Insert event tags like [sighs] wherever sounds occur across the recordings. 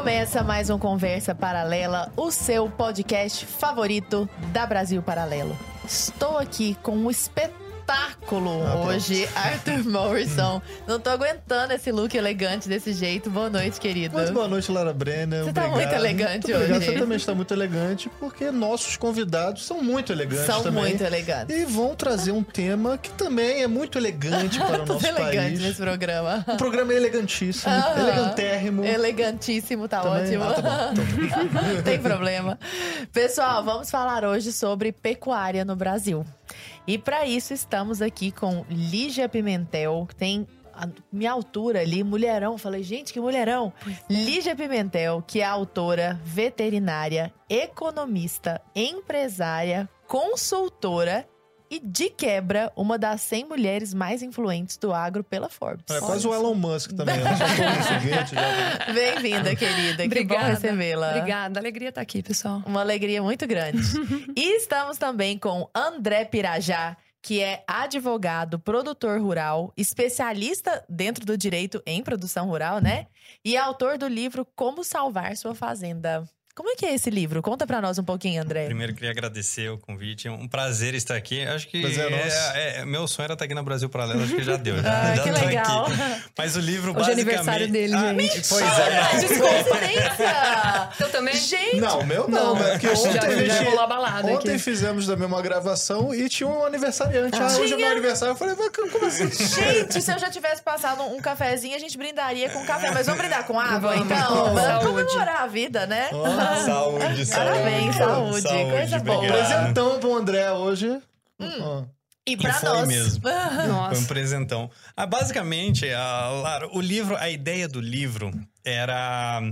Começa mais um Conversa Paralela, o seu podcast favorito da Brasil Paralelo. Estou aqui com um espetáculo ah, hoje, Arthur Morrison. Não tô aguentando esse look elegante desse jeito. Boa noite, querido. Mas boa noite, Lara Brenner. Você obrigado. tá muito elegante muito hoje. Você também está muito elegante, porque nossos convidados são muito elegantes são também. muito elegantes. E vão trazer um tema que também é muito elegante [laughs] para o nosso elegante país. nesse programa. O programa é elegantíssimo, elegantérrimo. Elegantíssimo, tá também? ótimo. Ah, tá bom. Não [laughs] tem problema. Pessoal, vamos falar hoje sobre pecuária no Brasil. E para isso estamos aqui com Lígia Pimentel, que tem a minha altura ali, mulherão. Falei, gente, que mulherão. É. Lígia Pimentel, que é autora, veterinária, economista, empresária, consultora e, de quebra, uma das 100 mulheres mais influentes do agro pela Forbes. É quase o Elon Musk também. Né? [laughs] Bem-vinda, querida. Obrigada. Que bom recebê-la. Obrigada. Alegria estar aqui, pessoal. Uma alegria muito grande. [laughs] e estamos também com André Pirajá, que é advogado, produtor rural, especialista dentro do direito em produção rural, né? E autor do livro Como Salvar Sua Fazenda. Como é que é esse livro? Conta para nós um pouquinho, André. Primeiro, queria agradecer o convite. É um prazer estar aqui. Acho que é, é, é, meu sonho era estar aqui no Brasil Paralelo. Acho que já deu. [laughs] Já, ah, já que legal. Aqui. Mas o livro, Hoje basicamente... é aniversário dele, ah, gente. Pois é. Descoincidência! Eu também? Gente! Não, meu não. não. É porque ontem, já, já gente, rolou a balada ontem aqui. fizemos da mesma gravação e tinha um aniversariante. Ah, ah hoje é meu aniversário. Eu falei, como assim? Gente, se eu já tivesse passado um cafezinho, a gente brindaria com café. Mas vamos brindar com água, então? Vamos comemorar a vida, né? Oh, saúde, [laughs] saúde. Parabéns, saúde, saúde coisa boa. Presentão pro André hoje. Hum. E pra e nós. mesmo. Nossa. [laughs] Foi um presentão. Ah, basicamente, a, Lara, o livro, a ideia do livro era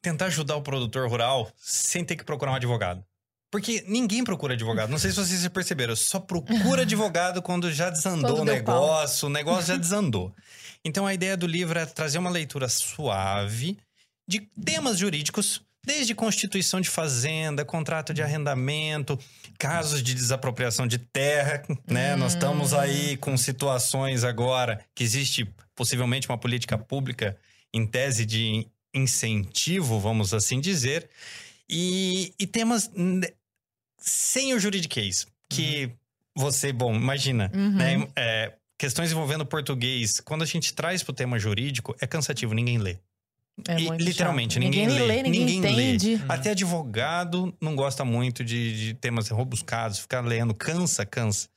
tentar ajudar o produtor rural sem ter que procurar um advogado. Porque ninguém procura advogado. Não sei se vocês perceberam. Só procura [laughs] advogado quando já desandou quando o negócio. Pau. O negócio já desandou. Então a ideia do livro é trazer uma leitura suave de temas jurídicos Desde constituição de fazenda, contrato de arrendamento, casos de desapropriação de terra, né? Hum. Nós estamos aí com situações agora que existe possivelmente uma política pública em tese de incentivo, vamos assim dizer, e, e temas sem o juridiquês, que uhum. você, bom, imagina, uhum. né? É, questões envolvendo português, quando a gente traz para o tema jurídico, é cansativo, ninguém lê. É e, literalmente, ninguém, ninguém, lê, ninguém, ninguém entende. Lê. Até advogado não gosta muito de, de temas robuscados, ficar lendo, cansa, cansa.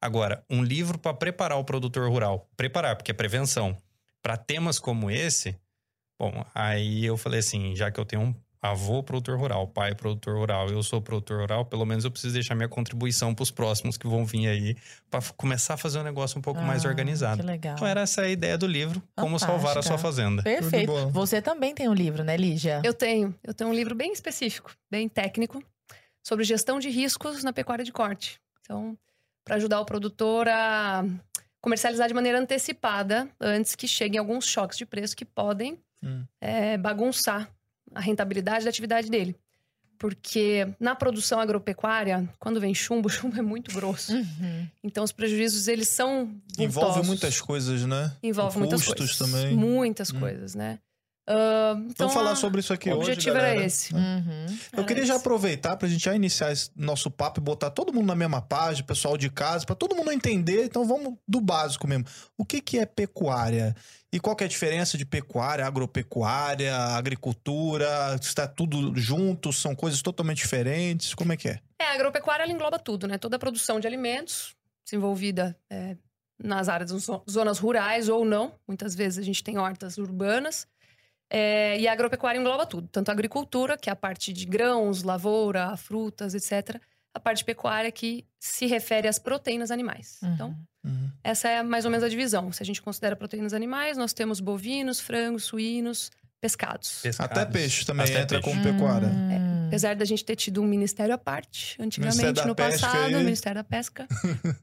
Agora, um livro para preparar o produtor rural, preparar, porque é prevenção, para temas como esse, bom, aí eu falei assim, já que eu tenho um avô produtor rural, pai produtor rural, eu sou produtor rural, pelo menos eu preciso deixar minha contribuição para os próximos que vão vir aí, para começar a fazer um negócio um pouco ah, mais organizado. Que legal. Então era essa a ideia do livro, Como Salvar a Sua Fazenda. Perfeito. Você também tem um livro, né, Lígia? Eu tenho. Eu tenho um livro bem específico, bem técnico, sobre gestão de riscos na pecuária de corte. Então, para ajudar o produtor a comercializar de maneira antecipada, antes que cheguem alguns choques de preço que podem hum. é, bagunçar a rentabilidade da atividade dele. Porque na produção agropecuária, quando vem chumbo, [laughs] o chumbo é muito grosso. Uhum. Então os prejuízos, eles são vultosos. Envolve muitas coisas, né? Envolve muitas coisas. também. Muitas hum. coisas, né? Uh, então, Vamos falar sobre isso aqui o hoje. O objetivo galera. era esse. Uhum. Eu queria já aproveitar para a gente já iniciar esse nosso papo e botar todo mundo na mesma página, pessoal de casa, para todo mundo entender. Então vamos do básico mesmo. O que, que é pecuária? E qual que é a diferença de pecuária, agropecuária, agricultura? Está tudo junto? São coisas totalmente diferentes? Como é que é? É, a agropecuária ela engloba tudo, né? Toda a produção de alimentos desenvolvida é, nas áreas, zonas rurais ou não. Muitas vezes a gente tem hortas urbanas. É, e a agropecuária engloba tudo, tanto a agricultura, que é a parte de grãos, lavoura, frutas, etc., a parte pecuária que se refere às proteínas animais. Uhum. Então, uhum. essa é mais ou menos a divisão. Se a gente considera proteínas animais, nós temos bovinos, frangos, suínos, pescados. pescados. Até peixe também Até entra peixe. como pecuária. É, apesar da gente ter tido um ministério à parte, antigamente, no passado, o Ministério da Pesca.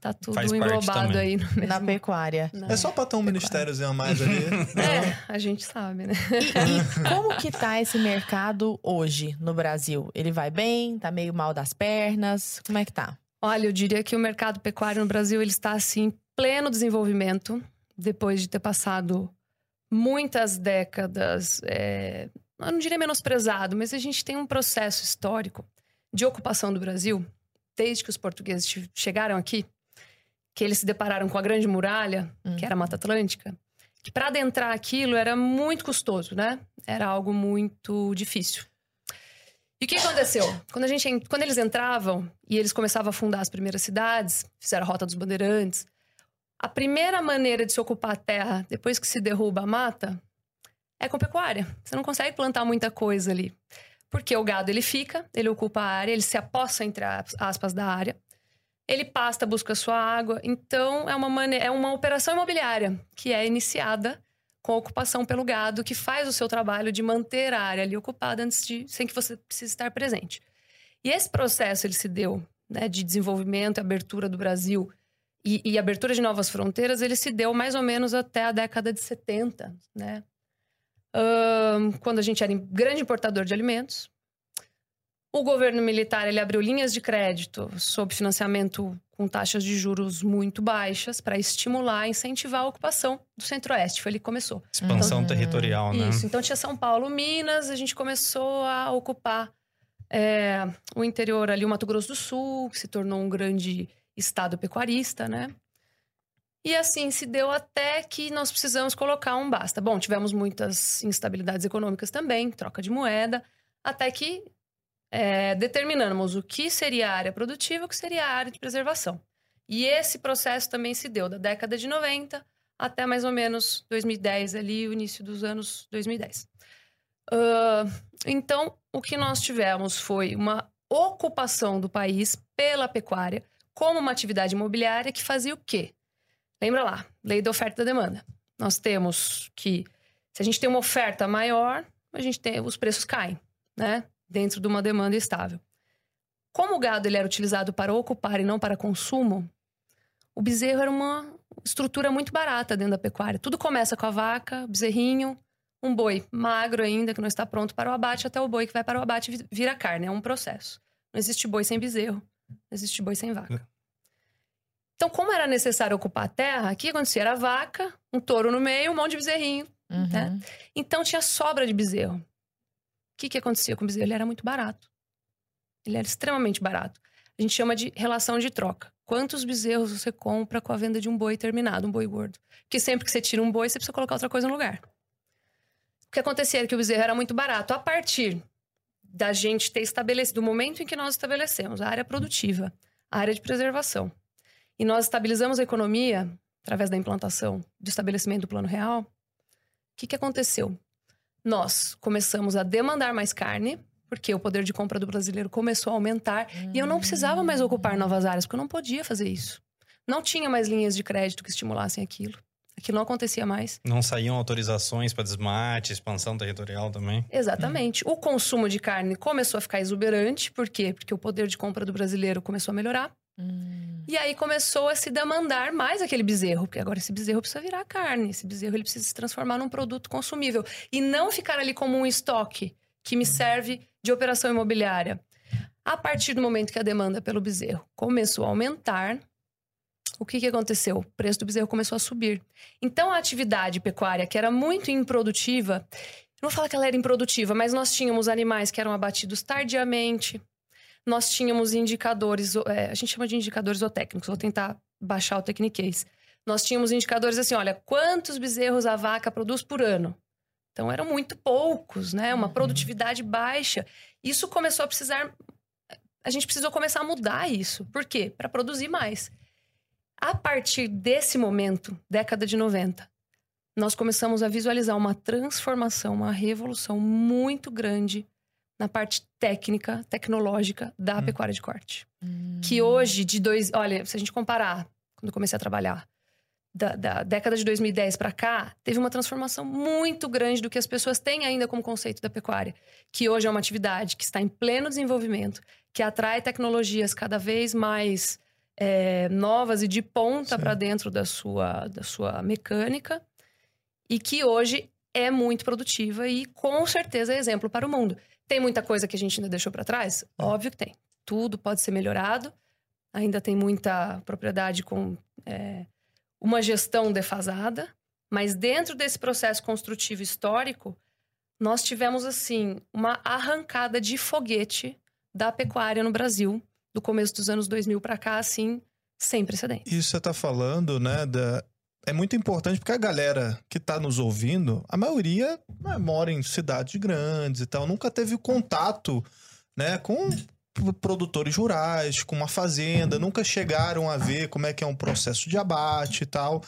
Tá [laughs] tudo englobado aí mesmo, na pecuária. é só pra ter um ministériozinho a mais ali. [laughs] é, a gente sabe, né? E, e, como que tá esse mercado hoje no Brasil? Ele vai bem? Tá meio mal das pernas? Como é que tá? Olha, eu diria que o mercado pecuário no Brasil ele está assim pleno desenvolvimento depois de ter passado muitas décadas é, eu não diria menosprezado, mas a gente tem um processo histórico de ocupação do Brasil, desde que os portugueses chegaram aqui, que eles se depararam com a Grande Muralha, hum. que era a Mata Atlântica, que para adentrar aquilo era muito custoso, né? Era algo muito difícil. E o que aconteceu? Quando, a gente, quando eles entravam e eles começavam a fundar as primeiras cidades, fizeram a Rota dos Bandeirantes, a primeira maneira de se ocupar a terra depois que se derruba a mata é com pecuária. Você não consegue plantar muita coisa ali. Porque o gado ele fica, ele ocupa a área, ele se aposta entre aspas da área. Ele pasta, busca sua água. Então é uma maneira, é uma operação imobiliária que é iniciada com a ocupação pelo gado, que faz o seu trabalho de manter a área ali ocupada antes de, sem que você precise estar presente. E esse processo ele se deu né, de desenvolvimento e abertura do Brasil e, e, abertura de novas fronteiras, ele se deu mais ou menos até a década de 70, né? Um, quando a gente era grande importador de alimentos. O governo militar ele abriu linhas de crédito sob financiamento com taxas de juros muito baixas para estimular, incentivar a ocupação do Centro-Oeste. Foi ali que começou. Expansão então, territorial, né? Isso. Então tinha São Paulo, Minas, a gente começou a ocupar é, o interior ali, o Mato Grosso do Sul, que se tornou um grande estado pecuarista, né? E assim se deu até que nós precisamos colocar um basta. Bom, tivemos muitas instabilidades econômicas também, troca de moeda, até que é, determinamos o que seria a área produtiva e o que seria a área de preservação. E esse processo também se deu da década de 90 até mais ou menos 2010, ali, o início dos anos 2010. Uh, então, o que nós tivemos foi uma ocupação do país pela pecuária como uma atividade imobiliária que fazia o quê? Lembra lá, lei da oferta e da demanda. Nós temos que, se a gente tem uma oferta maior, a gente tem, os preços caem, né? dentro de uma demanda estável. Como o gado ele era utilizado para ocupar e não para consumo, o bezerro era uma estrutura muito barata dentro da pecuária. Tudo começa com a vaca, bezerrinho, um boi magro ainda, que não está pronto para o abate, até o boi que vai para o abate vira carne. É um processo. Não existe boi sem bezerro, não existe boi sem vaca. Então, como era necessário ocupar a terra, o que acontecia? Era a vaca, um touro no meio, um monte de bezerrinho. Uhum. Né? Então, tinha sobra de bezerro que, que acontecia com o bezerro? Ele era muito barato. Ele era extremamente barato. A gente chama de relação de troca. Quantos bezerros você compra com a venda de um boi terminado, um boi gordo? Porque sempre que você tira um boi, você precisa colocar outra coisa no lugar. O que acontecia era que o bezerro era muito barato. A partir da gente ter estabelecido, do momento em que nós estabelecemos a área produtiva, a área de preservação, e nós estabilizamos a economia através da implantação do estabelecimento do plano real, o que, que aconteceu? nós começamos a demandar mais carne, porque o poder de compra do brasileiro começou a aumentar hum. e eu não precisava mais ocupar novas áreas, porque eu não podia fazer isso. Não tinha mais linhas de crédito que estimulassem aquilo. Aquilo não acontecia mais. Não saíam autorizações para desmate, expansão territorial também? Exatamente. Hum. O consumo de carne começou a ficar exuberante. Por quê? Porque o poder de compra do brasileiro começou a melhorar. Hum. E aí começou a se demandar mais aquele bezerro, porque agora esse bezerro precisa virar carne, esse bezerro ele precisa se transformar num produto consumível e não ficar ali como um estoque que me serve de operação imobiliária. A partir do momento que a demanda pelo bezerro começou a aumentar, o que, que aconteceu? O preço do bezerro começou a subir. Então, a atividade pecuária, que era muito improdutiva, não vou falar que ela era improdutiva, mas nós tínhamos animais que eram abatidos tardiamente, nós tínhamos indicadores, é, a gente chama de indicadores zootécnicos, vou tentar baixar o techniquez. Nós tínhamos indicadores assim, olha, quantos bezerros a vaca produz por ano? Então eram muito poucos, né? Uma uhum. produtividade baixa. Isso começou a precisar a gente precisou começar a mudar isso. Por quê? Para produzir mais. A partir desse momento, década de 90, nós começamos a visualizar uma transformação, uma revolução muito grande na parte técnica, tecnológica da hum. pecuária de corte. Hum. Que hoje, de dois. Olha, se a gente comparar, quando eu comecei a trabalhar, da, da década de 2010 para cá, teve uma transformação muito grande do que as pessoas têm ainda como conceito da pecuária. Que hoje é uma atividade que está em pleno desenvolvimento, que atrai tecnologias cada vez mais é, novas e de ponta para dentro da sua, da sua mecânica. E que hoje é muito produtiva e com certeza é exemplo para o mundo. Tem muita coisa que a gente ainda deixou para trás? É. Óbvio que tem. Tudo pode ser melhorado. Ainda tem muita propriedade com é, uma gestão defasada. Mas dentro desse processo construtivo histórico, nós tivemos, assim, uma arrancada de foguete da pecuária no Brasil, do começo dos anos 2000 para cá, assim, sem precedentes. Isso você tá falando, né, da... É muito importante porque a galera que tá nos ouvindo, a maioria né, mora em cidades grandes e tal, nunca teve contato, né, com produtores rurais, com uma fazenda, nunca chegaram a ver como é que é um processo de abate e tal.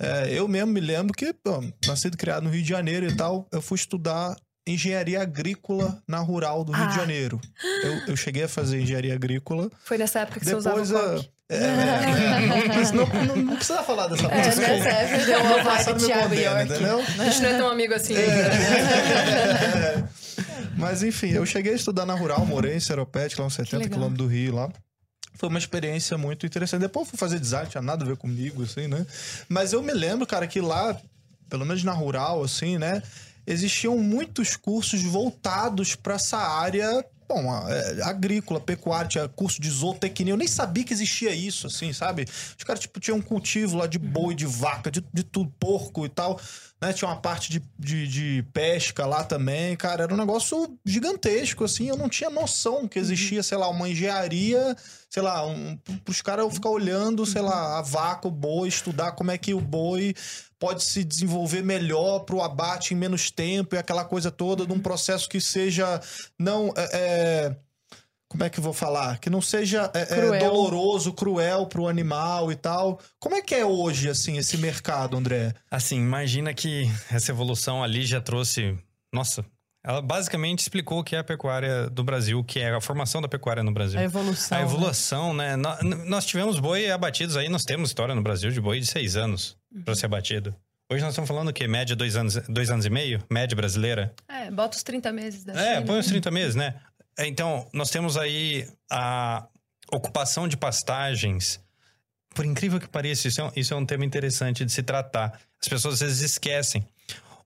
É, eu mesmo me lembro que, pô, nascido e criado no Rio de Janeiro e tal, eu fui estudar engenharia agrícola na rural do Rio Ah. de Janeiro. Eu, eu cheguei a fazer engenharia agrícola. Foi nessa época que Depois, você usava a-. é, é, mas não, não, não precisa falar dessa É, nessa época deu uma vibe Thiago York. entendeu? A gente não é tão amigo assim. É. [laughs] Mas enfim, eu cheguei a estudar na rural, morei em Seropete, lá uns 70 legal. quilômetros do Rio lá. Foi uma experiência muito interessante. Depois eu fui fazer design, tinha nada a ver comigo, assim, né? Mas eu me lembro, cara, que lá, pelo menos na rural, assim, né? Existiam muitos cursos voltados para essa área, bom, é, agrícola, pecuária, tinha curso de zootecnia. Eu nem sabia que existia isso, assim, sabe? Os caras, tipo, tinham um cultivo lá de boi, de vaca, de, de tudo, porco e tal. Né? Tinha uma parte de, de, de pesca lá também, cara. Era um negócio gigantesco, assim. Eu não tinha noção que existia, sei lá, uma engenharia, sei lá, um, pros caras ficar olhando, sei lá, a vaca, o boi, estudar como é que o boi pode se desenvolver melhor pro abate em menos tempo e aquela coisa toda, num processo que seja não. é, é, como é que eu vou falar? Que não seja é, é, Cruel. doloroso, cruel pro animal e tal. Como é que é hoje, assim, esse mercado, André? Assim, imagina que essa evolução ali já trouxe. Nossa, ela basicamente explicou o que é a pecuária do Brasil, o que é a formação da pecuária no Brasil. A evolução. A né? evolução, né? Nó- n- Nós tivemos boi abatidos aí, nós temos história no Brasil de boi de seis anos para ser abatido. Hoje nós estamos falando o quê? Média dois anos, dois anos e meio? Média brasileira? É, bota os 30 meses da É, China. põe uns 30 meses, né? Então, nós temos aí a ocupação de pastagens. Por incrível que pareça, isso é, um, isso é um tema interessante de se tratar. As pessoas às vezes esquecem.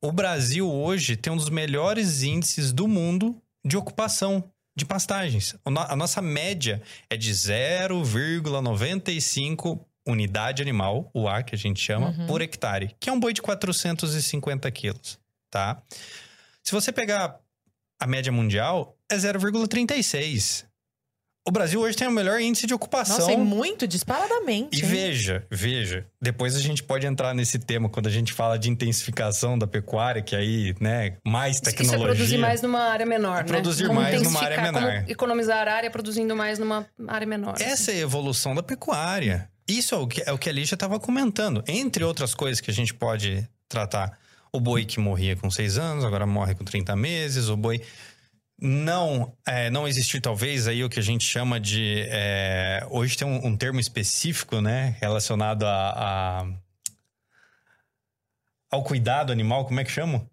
O Brasil hoje tem um dos melhores índices do mundo de ocupação de pastagens. A nossa média é de 0,95 unidade animal, o A que a gente chama, Uhum. por hectare, que é um boi de 450 quilos, tá? Se você pegar a média mundial, é 0,36. O Brasil hoje tem o melhor índice de ocupação. Nossa, e muito disparadamente. E hein? veja, veja, depois a gente pode entrar nesse tema quando a gente fala de intensificação da pecuária, que aí, né, mais tecnologia. Isso é produzir mais numa área menor, É né? produzir Como mais numa área menor. Economizar área produzindo mais numa área menor. assim. Essa é a evolução da pecuária. Isso é o que, é o que a Lígia estava comentando. Entre outras coisas que a gente pode tratar. O boi que morria com seis anos, agora morre com 30 meses. O boi não é, não existir, talvez, aí o que a gente chama de... é, hoje tem um, um termo específico, né? Relacionado a, a- ao cuidado animal. Como é que chama?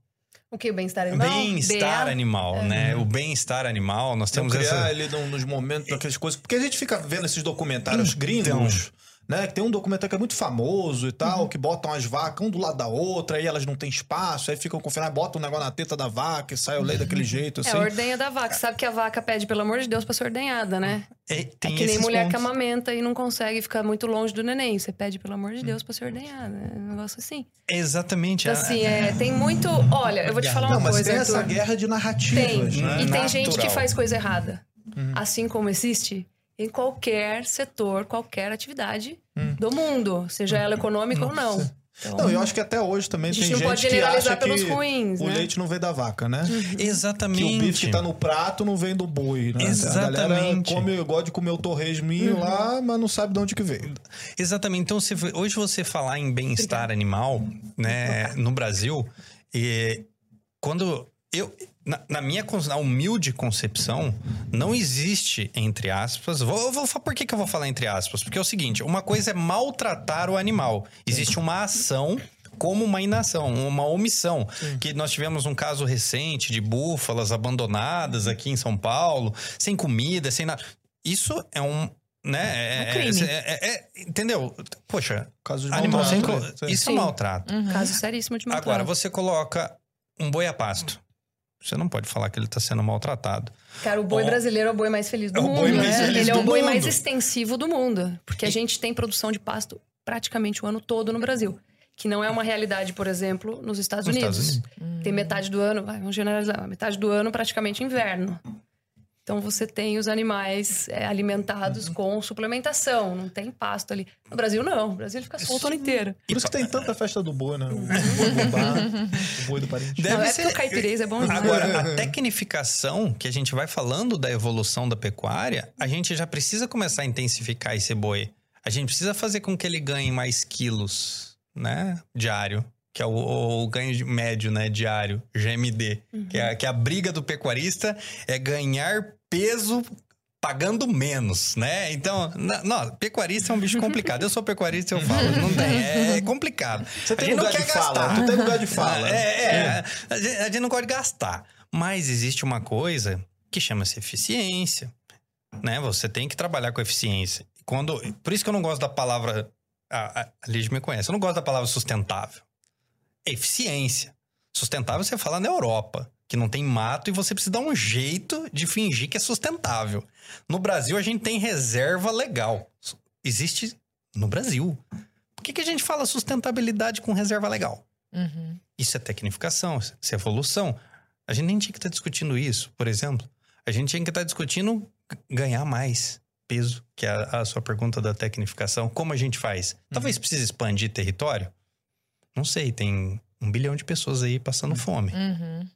O que? O bem-estar animal? Bem-estar animal, né? O bem-estar animal. Nós Não temos criar essa... ele nos momentos, aquelas coisas. Porque a gente fica vendo esses documentários gringos, né? Que tem um documentário que é muito famoso e tal, que botam as vacas um do lado da outra, aí elas não têm espaço, aí ficam confinando, botam um negócio na teta da vaca e sai o leite daquele [laughs] jeito, É assim. a ordenha da vaca. Sabe que a vaca pede, pelo amor de Deus, pra ser ordenhada, né? É, É tem que nem mulher que pontos. amamenta e não consegue ficar muito longe do neném. Você pede, pelo amor de Deus, pra ser ordenhada. É um negócio assim. Exatamente. Então, a- assim, é, tem [laughs] muito... Olha, eu vou te falar uma Não, mas coisa, tem essa Arthur. guerra de Tem. narrativas, né? E tem gente que Natural. faz coisa errada. Assim como existe em qualquer setor, qualquer atividade do mundo. Seja ela econômica ou não. Então, Não, eu acho que até hoje também a tem gente não gente pode que generalizar acha que pelos ruins, o né? leite não vem da vaca, né? Exatamente. Que o bife que tá no prato não vem do boi, né? A galera Exatamente. come, gosta de comer o torresminho lá, mas não sabe de onde que veio. Exatamente. Então, se, hoje você falar em bem-estar animal, né, no Brasil, e quando eu. Na, na minha na humilde concepção, não existe, entre aspas. Vou, vou, por que, que eu vou falar entre aspas? Porque é o seguinte: uma coisa é maltratar o animal. Existe uma ação como uma inação, uma omissão. Que nós tivemos um caso recente de búfalas abandonadas aqui em São Paulo, sem comida, sem nada. Isso é um. Né? Um crime. é- é- é- entendeu? Poxa, Caso de animal sem. maltrato, co- né? Isso é Sim. maltrato. Uhum. Caso seríssimo de maltrato. Agora, você coloca um boi a pasto. Você não pode falar que ele está sendo maltratado. Cara, o boi brasileiro é o boi mais feliz do é mundo, né? feliz Ele é do o boi mundo. mais extensivo do mundo. Porque a E- gente tem produção de pasto praticamente o ano todo no Brasil. que não é uma realidade, por exemplo, nos Estados Nos Unidos. Estados Tem metade do ano, vai, vamos generalizar, metade do ano praticamente inverno. Então você tem os animais é, alimentados com suplementação, não tem pasto ali. No Brasil, não. No Brasil ele fica solto o ano inteiro. Por isso que tem tanta festa do boi, né? O boi do bar, o boi do parente. Deve não, é ser- porque o caipirês é bom demais. Agora, a tecnificação, que a gente vai falando da evolução da pecuária, a gente já precisa começar a intensificar esse boi. A gente precisa fazer com que ele ganhe mais quilos, né? Diário. Que é o, o ganho de- médio, né? Diário, GMD. Que, é, que a briga do pecuarista é ganhar peso pagando menos, né? Então, não, pecuarista é um bicho complicado. Eu sou pecuarista, eu falo, não tem, é complicado. Você A tem gente não lugar de quer fala, gastar. tu tem lugar de fala. É, é, A, gente, a gente não gosta de gastar. Mas existe uma coisa que chama-se eficiência. Né? Você tem que trabalhar com eficiência. Quando, por isso que eu não gosto da palavra. A, a, a Liz me conhece. Eu não gosto da palavra sustentável. Eficiência. Sustentável você fala na Europa, que não tem mato e você precisa dar um jeito de fingir que é sustentável. No Brasil, a gente tem reserva legal. Existe no Brasil. Por que, que a gente fala sustentabilidade com reserva legal? Uhum. Isso é tecnificação, isso é evolução. A gente nem tinha que estar discutindo isso, por exemplo. A gente tinha que estar discutindo g- ganhar mais peso, que é a, a sua pergunta da tecnificação. Como a gente faz? Talvez precise expandir território? Não sei, tem um bilhão de pessoas aí passando fome. Uhum.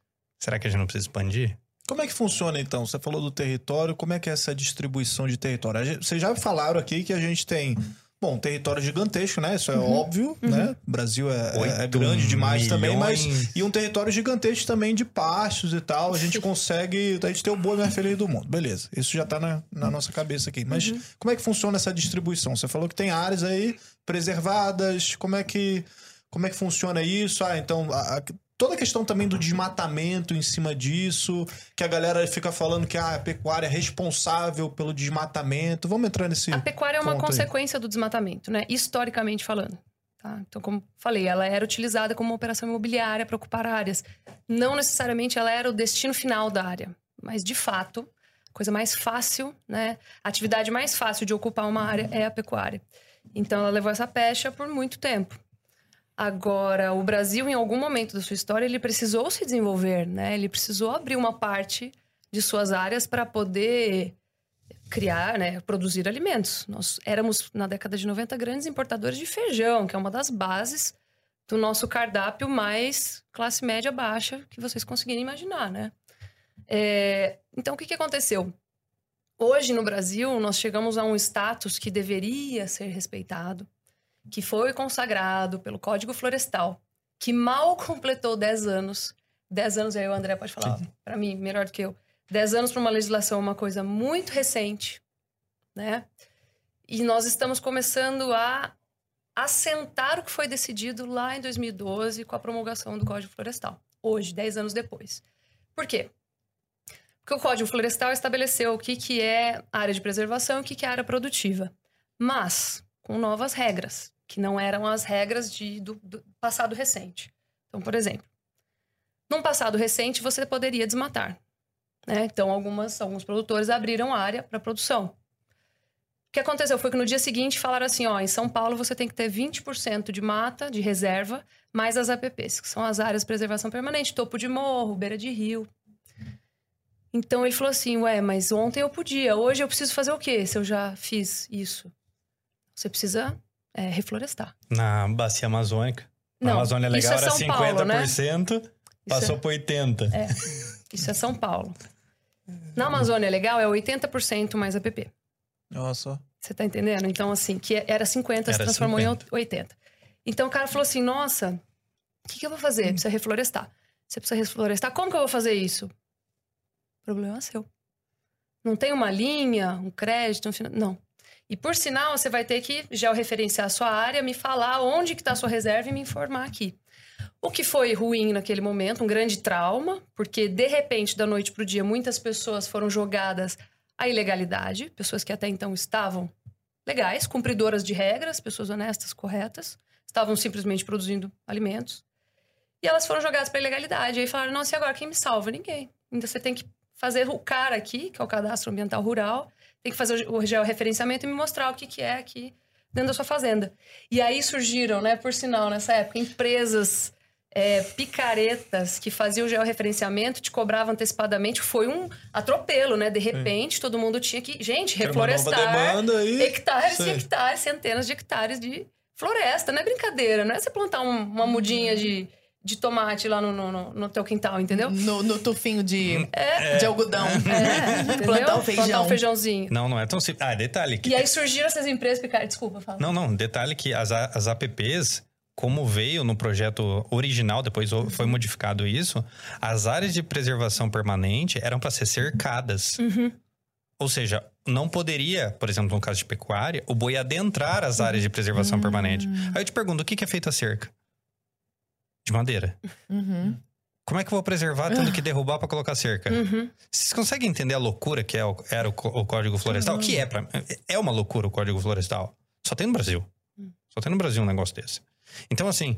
Será que a gente não precisa expandir? Como é que funciona então? Você falou do território, como é que é essa distribuição de território? Gente- Vocês já falaram aqui que a gente tem, bom, um território gigantesco, né? Isso é óbvio, né? O Brasil é, é grande demais também, mas milhões. e um território gigantesco também de pastos e tal. A gente consegue, a gente tem o boi mais feliz do mundo. Beleza, isso já tá na, na nossa cabeça aqui. Mas como é que funciona essa distribuição? Você falou que tem áreas aí preservadas, como é que como é que funciona isso? Ah, então a- a- toda a questão também do desmatamento em cima disso, que a galera fica falando que ah, a pecuária é responsável pelo desmatamento. Vamos entrar nesse. A pecuária é uma aí. consequência do desmatamento, né? Historicamente falando. Tá? Então, como falei, ela era utilizada como uma operação imobiliária para ocupar áreas. Não necessariamente ela era o destino final da área, mas de fato, a coisa mais fácil, né? A atividade mais fácil de ocupar uma área é a pecuária. Então, ela levou essa pecha por muito tempo. Agora, o Brasil, em algum momento da sua história, ele precisou se desenvolver, né? Ele precisou abrir uma parte de suas áreas para poder criar, né, produzir alimentos. Nós éramos, na década de 90, grandes importadores de feijão, que é uma das bases do nosso cardápio mais classe média baixa que vocês conseguirem imaginar, né? É, então, o que, que aconteceu? Hoje, no Brasil, nós chegamos a um status que deveria ser respeitado, que foi consagrado pelo Código Florestal, que mal [laughs] completou 10 anos. 10 anos, aí o André pode falar para mim, melhor do que eu. 10 anos para uma legislação é uma coisa muito recente, né? E nós estamos começando a assentar o que foi decidido lá em 2012 com a promulgação do Código Florestal. Hoje, 10 anos depois. Por quê? Porque o Código Florestal estabeleceu o que, que é área de preservação e o que, que é área produtiva. Mas com novas regras, que não eram as regras de, do, do passado recente. Então, por exemplo, num passado recente, você poderia desmatar. Né? Então, algumas, alguns produtores abriram área para produção. O que aconteceu foi que no dia seguinte falaram assim: ó, em São Paulo você tem que ter 20% de mata, de reserva, mais as APPs, que são as áreas de preservação permanente, topo de morro, beira de rio. Então ele falou assim: ué, mas ontem eu podia, hoje eu preciso fazer o quê se eu já fiz isso? Você precisa é, reflorestar. Na bacia amazônica. Na Não, Amazônia isso Legal é era São Paulo, né? 50%, passou é- para 80%. Isso é São Paulo. Na Amazônia Legal é 80% mais APP. Nossa. Você tá entendendo? Então, assim, que era 50, se Era transformou 50. em 80. Então o cara falou assim: nossa, o que, que eu vou fazer? Precisa reflorestar. Você precisa reflorestar? Como que eu vou fazer isso? O problema é seu. Não tem uma linha, um crédito, um finan... Não. E por sinal, você vai ter que georreferenciar a sua área, me falar onde que está a sua reserva e me informar aqui. O que foi ruim naquele momento, um grande trauma, porque de repente, da noite para o dia, muitas pessoas foram jogadas à ilegalidade, pessoas que até então estavam legais, cumpridoras de regras, pessoas honestas, corretas, estavam simplesmente produzindo alimentos. E elas foram jogadas para ilegalidade. E aí falaram: nossa, e agora quem me salva? Ninguém. Ainda você tem que fazer o cara aqui, que é o cadastro ambiental rural, tem que fazer o georreferenciamento e me mostrar o que, que é aqui dentro da sua fazenda. E aí surgiram, né, por sinal, nessa época, empresas é, picaretas que faziam georreferenciamento, te cobravam antecipadamente. Foi um atropelo, né? De repente, todo mundo tinha que, gente, reflorestar e- hectares Sei. e hectares, centenas de hectares de floresta. Não é brincadeira, não é você plantar um- uma mudinha de, de tomate lá no, no, no- no teu quintal, entendeu? No, no tufinho de, [laughs] É. de algodão. É? [laughs] Plantar o feijão. Plantar um feijãozinho. Não, não é tão simples. Ah, detalhe. Que E aí surgiram essas empresas picaretas. Desculpa, fala. Não, não. Detalhe que as, as apps, como veio no projeto original, depois foi modificado isso, as áreas de preservação permanente eram para ser cercadas. Uhum. Ou seja, não poderia, por exemplo, no caso de pecuária, o boi adentrar as áreas de preservação permanente. Aí eu te pergunto, o que que é feito a cerca? De madeira. Uhum. Como é que eu vou preservar tendo que derrubar para colocar cerca? Uhum. Vocês conseguem entender a loucura que é o- era o, o Código Florestal? Que é pra, é uma loucura o Código Florestal. Só tem no Brasil. Só tem no Brasil um negócio desse. Então, assim,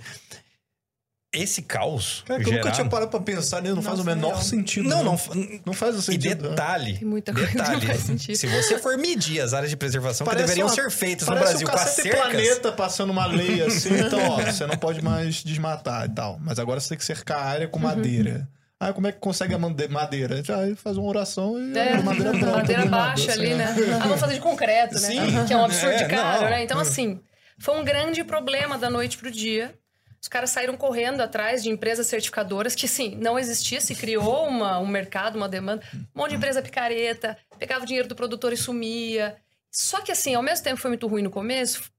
esse caos Cara, que eu nunca tinha parado pra pensar nisso, não faz o menor real. sentido. Não, né? não, Não faz o e sentido. né? detalhe, Tem muita coisa que não detalhe, faz sentido. se você for medir as áreas de preservação que Parece deveriam uma- ser feitas no Brasil o com as cercas... Planeta passando uma lei [laughs] assim, então, ó, você não pode mais desmatar e tal. Mas agora você tem que cercar a área com Uhum. madeira. Ah, como é que consegue a madeira? Já aí faz uma oração e É, a madeira [laughs] pronta. madeira nada, baixa assim, ali, né? Ah, vamos fazer de concreto, né? Sim. Que é um absurdo de É, caro, não. né? Então, assim, foi um grande problema da noite pro dia. Os caras saíram correndo atrás de empresas certificadoras que, sim, não existia, se criou uma, um mercado, uma demanda. Um monte de empresa picareta, pegava o dinheiro do produtor e sumia. Só que, assim, ao mesmo tempo foi muito ruim no começo,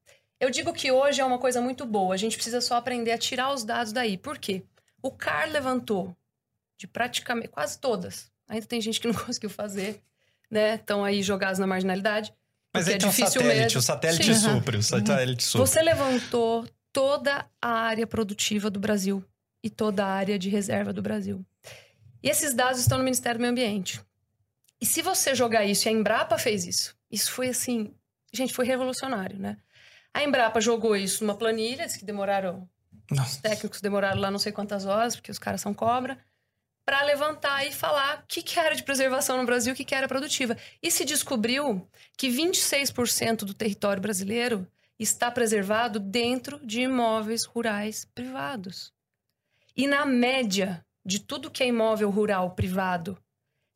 eu digo que hoje é uma coisa muito boa. A gente precisa só aprender a tirar os dados daí. Por quê? O CAR levantou de praticamente quase todas. Ainda tem gente que não [laughs] conseguiu fazer, né? Estão aí jogados na marginalidade. Mas é um difícil satélite, mesmo. o satélite Sim. Supre, o satélite supre. Você levantou toda a área produtiva do Brasil e toda a área de reserva do Brasil. E esses dados estão no Ministério do Meio Ambiente. E se você jogar isso, e a Embrapa fez isso, isso foi assim, gente, foi revolucionário, né? A Embrapa jogou isso numa planilha, disse que demoraram, os Nossa. técnicos demoraram lá não sei quantas horas, porque os caras são cobra, para levantar e falar o que, que era de preservação no Brasil, o que, que era produtiva. E se descobriu que 26% do território brasileiro está preservado dentro de imóveis rurais privados. E na média de tudo que é imóvel rural privado,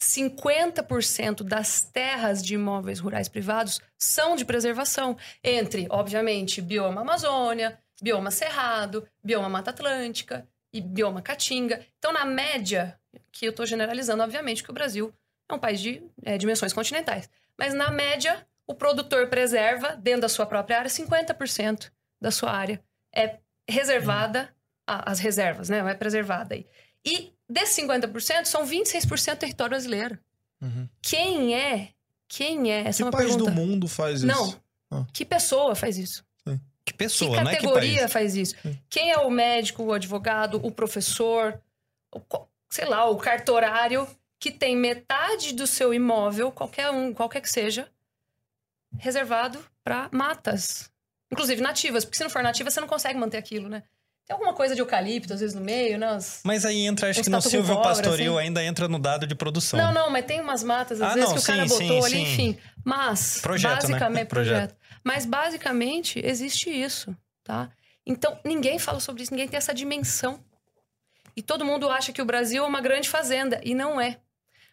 50% das terras de imóveis rurais privados são de preservação, entre, obviamente, bioma Amazônia, bioma Cerrado, bioma Mata Atlântica e bioma Caatinga. Então, na média, que eu estou generalizando, obviamente, que o Brasil é um país de é, dimensões continentais. Mas, na média, o produtor preserva, dentro da sua própria área, 50% da sua área é reservada, as reservas, né? É preservada aí. E desses 50%, são 26% território brasileiro. Uhum. Quem é? Quem é? Essa Que é uma país pergunta. do mundo faz isso? Não. Ah. Que pessoa faz isso? Que Que pessoa, não é que categoria país. faz isso? Quem é o médico, o advogado, o professor, o sei lá, o cartorário que tem metade do seu imóvel, qualquer um, qualquer que seja, reservado para matas, inclusive nativas, porque se não for nativa você não consegue manter aquilo, né? Tem alguma coisa de eucalipto às vezes no meio, né? As- Mas aí entra, acho que no Silvio Pastoril assim. ainda entra no dado de produção. Não, não, mas tem umas matas às Ah, vezes não, que o cara sim, botou sim, ali, sim. enfim. Mas Projeto, né? basicamente [laughs] Projeto. projeto. Mas basicamente existe isso, tá? Então ninguém fala sobre isso, ninguém tem essa dimensão. E todo mundo acha que o Brasil é uma grande fazenda e não é.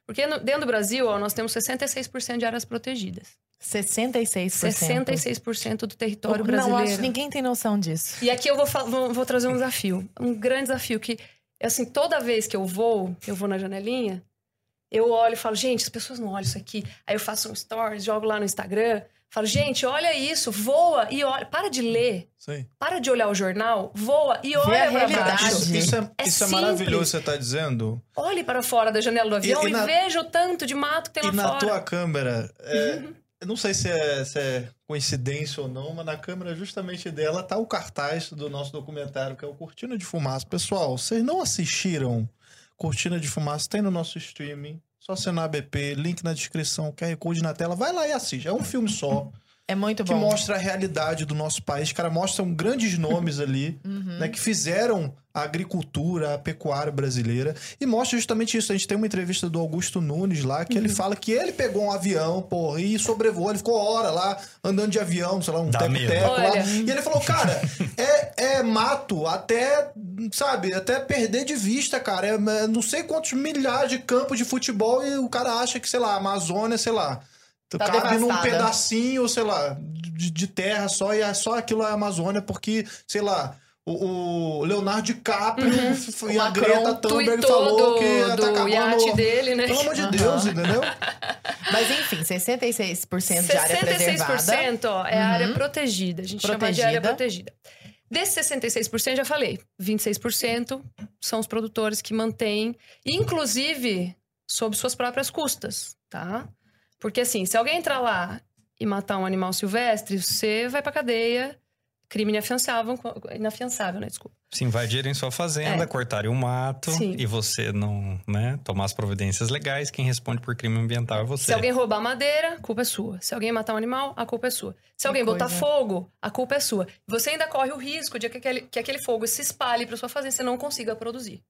Porque no- dentro do Brasil, ó, nós temos 66% de áreas protegidas. 66%. 66% do território brasileiro. Não acho que ninguém tem noção disso. E aqui eu vou, vou, vou trazer um desafio. Um grande desafio que, assim, toda vez que eu vou, eu vou na janelinha, eu olho e falo, gente, as pessoas não olham isso aqui. Aí eu faço um stories, jogo lá no Instagram, falo, gente, olha isso, voa e olha. Para de ler, Sim. para de olhar o jornal, voa e olha a pra realidade. baixo. Isso, isso é, É isso é simples. maravilhoso, você tá dizendo. Olhe para fora da janela do avião E- e, e na- veja o tanto de mato que tem E lá na fora. tua câmera, é, eu não sei se é, se é coincidência ou não, mas na câmera justamente dela tá o cartaz do nosso documentário, que é o Cortina de Fumaça. Pessoal, vocês não assistiram Cortina de Fumaça? Tem no nosso streaming. Só assinar a BP, link na descrição, QR Code na tela. Vai lá e assiste. É um filme só. É muito que bom. mostra a realidade do nosso país. Cara, mostram grandes nomes [laughs] ali. Uhum. né, que fizeram a agricultura, a pecuária brasileira. E mostra justamente isso. A gente tem uma entrevista do Augusto Nunes lá, que ele Uhum. fala que ele pegou um avião, porra, e sobrevoou. Ele ficou hora lá, andando de avião, sei lá, um teco-teco lá. Olha. E ele falou, cara, é, é mato até, sabe, até perder de vista, cara. É, é não sei quantos milhares de campos de futebol e o cara acha que, sei lá, Amazônia, sei lá, Tá cabe num devastada. pedacinho, sei lá, de, de terra só, e é só aquilo é a Amazônia, porque, sei lá, o, o Leonardo DiCaprio f- e O a Macron Greta Thunberg falou do, que do iate dele, né? Pelo amor de. Deus, entendeu? [laughs] Mas enfim, 66% de área preservada. 66% ó, é Uhum. área protegida. A gente chama de área Protegida. protegida. Desses 66%, já falei, 26% são os produtores que mantêm, inclusive sob suas próprias custas, tá? Porque assim, se alguém entrar lá e matar um animal silvestre, você vai pra cadeia, crime inafiançável, inafiançável, né? Desculpa. Se invadirem sua fazenda, É. cortarem o mato Sim. e você não, né, tomar as providências legais, quem responde por crime ambiental é você. Se alguém roubar madeira, a culpa é sua. Se alguém matar um animal, a culpa é sua. Se alguém botar coisa. fogo, a culpa é sua. Você ainda corre o risco de que aquele, que aquele fogo se espalhe para sua fazenda e você não consiga produzir,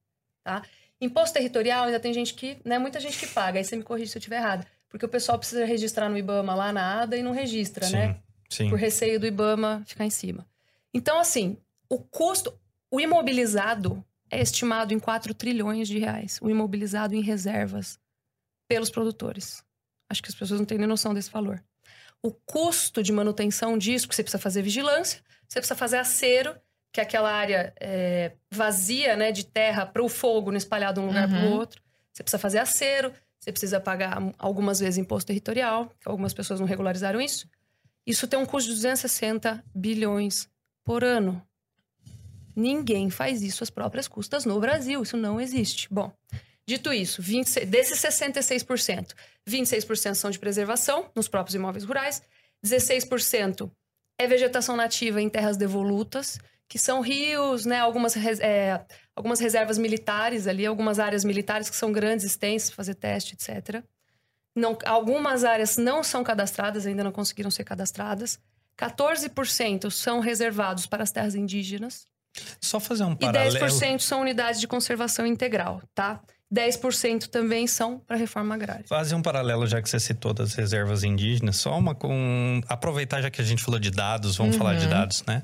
tá? Imposto territorial ainda tem gente que, né, muita gente que paga. Aí você me corrige se eu estiver errado, porque o pessoal precisa registrar no IBAMA lá na ADA e não registra, sim, né? sim. Por receio do IBAMA ficar em cima. Então, assim, o custo, o imobilizado é estimado em 4 trilhões de reais. O imobilizado em reservas pelos produtores. Acho que as pessoas não têm nem noção desse valor. O custo de manutenção disso, porque você precisa fazer vigilância, você precisa fazer acero, que é aquela área é, vazia né, de terra para o fogo não espalhar de um lugar para o Uhum. outro. Você precisa fazer acero, você precisa pagar algumas vezes imposto territorial, algumas pessoas não regularizaram isso. Isso tem um custo de 260 bilhões por ano. Ninguém faz isso às próprias custas no Brasil. Isso não existe. Bom, dito isso, 26, desses 66%, 26% são de preservação nos próprios imóveis rurais, 16% é vegetação nativa em terras devolutas, que são rios, né, algumas, é, algumas reservas militares ali, algumas áreas militares que são grandes, extensas, fazer teste, etc. Não, algumas áreas não são cadastradas, ainda não conseguiram ser cadastradas. 14% são reservados para as terras indígenas. Só fazer um E paralelo. 10% são unidades de conservação integral, tá? 10% também são para reforma agrária. Fazer um paralelo, já que você citou das reservas indígenas, só uma com. Aproveitar, já que a gente falou de dados, vamos falar de Uhum. dados, né?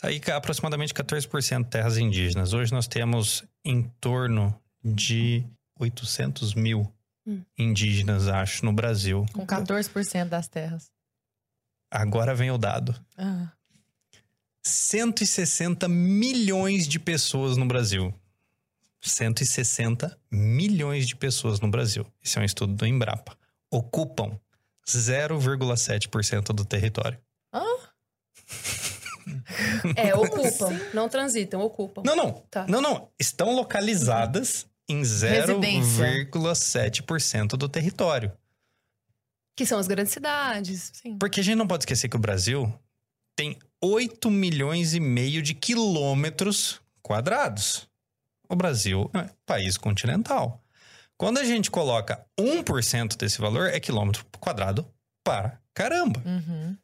Aí, ca- aproximadamente 14% terras indígenas. Hoje nós temos em torno de 800 mil Hum. indígenas, acho, no Brasil. Com 14% das terras. Agora vem o dado: Ah. 160 milhões de pessoas no Brasil. 160 milhões de pessoas no Brasil. Esse é um estudo do Embrapa. Ocupam 0,7% do território. [laughs] É, ocupam. Não transitam, ocupam. Não, não. Tá. Não, não. Estão localizadas em Residência. 0,7% do território. Que são as grandes cidades. Sim. Porque a gente não pode esquecer que o Brasil tem 8 milhões e meio de quilômetros quadrados. O Brasil é um país continental. Quando a gente coloca 1% desse valor, é quilômetro quadrado para caramba, Uhum.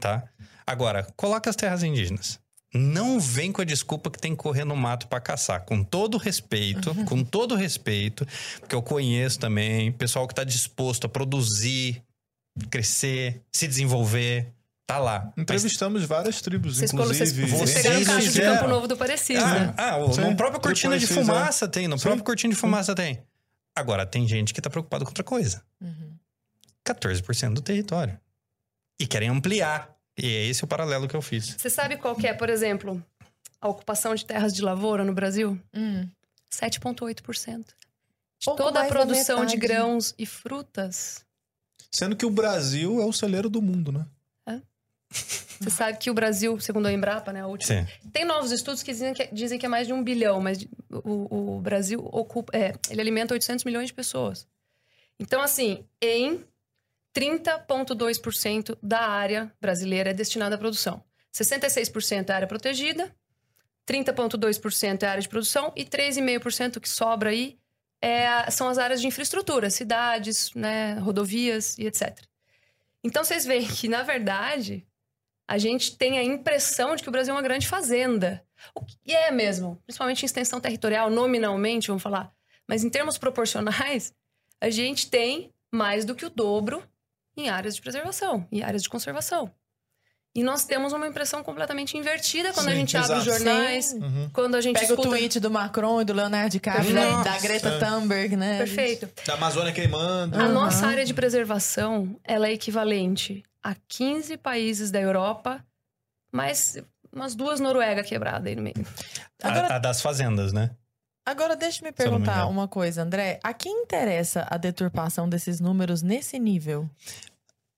tá? Agora, coloca as terras indígenas. Não vem com a desculpa que tem que correr no mato para caçar. Com todo respeito, com todo respeito, porque eu conheço também pessoal que está disposto a produzir, crescer, se desenvolver, tá lá. Mas- Entrevistamos várias tribos, Vocês, inclusive. vocês vocês pegaram o caso de. Campo Novo do Parecis, Ah, né? ah, o- Sim, no próprio cortina de é. fumaça tem, no Sim. próprio cortina de fumaça tem. Agora, tem gente que tá preocupado com outra coisa. Uhum. 14% do território. E querem ampliar. E é esse o paralelo que eu fiz. Você sabe qual que é, por exemplo, a ocupação de terras de lavoura no Brasil? Hum. 7,8%. De Pouco toda a produção de grãos e frutas. Sendo que o Brasil é o celeiro do mundo, né? Você sabe que o Brasil, segundo a Embrapa, né, a última, Sim. Tem novos estudos que dizem que, dizem que é mais de um bilhão, mas o, o Brasil ocupa, é, ele alimenta 800 milhões de pessoas. Então, assim, em 30,2% da área brasileira é destinada à produção. 66% é área protegida, 30,2% é área de produção e 3,5% que sobra aí é são as áreas de infraestrutura, cidades, né, rodovias e etc. Então, vocês veem que, na verdade, a gente tem a impressão de que o Brasil é uma grande fazenda. O que é mesmo, principalmente em extensão territorial, nominalmente, vamos falar. Mas em termos proporcionais, a gente tem mais do que o dobro em áreas de preservação, em áreas de conservação. E nós temos uma impressão completamente invertida quando a Sim, gente abre os exato. jornais. Uhum. quando a gente Pega o escuta... tweet do Macron e do Leonardo DiCaprio, né? da Greta É. Thunberg, né? Perfeito. Da Amazônia queimando. A Aham. nossa área de preservação, ela é equivalente a 15 países da Europa, mais umas duas Noruega quebrada aí no meio. Agora- A, a das fazendas, né? Agora, deixa eu me eu perguntar uma coisa, André. A quem interessa a deturpação desses números nesse nível?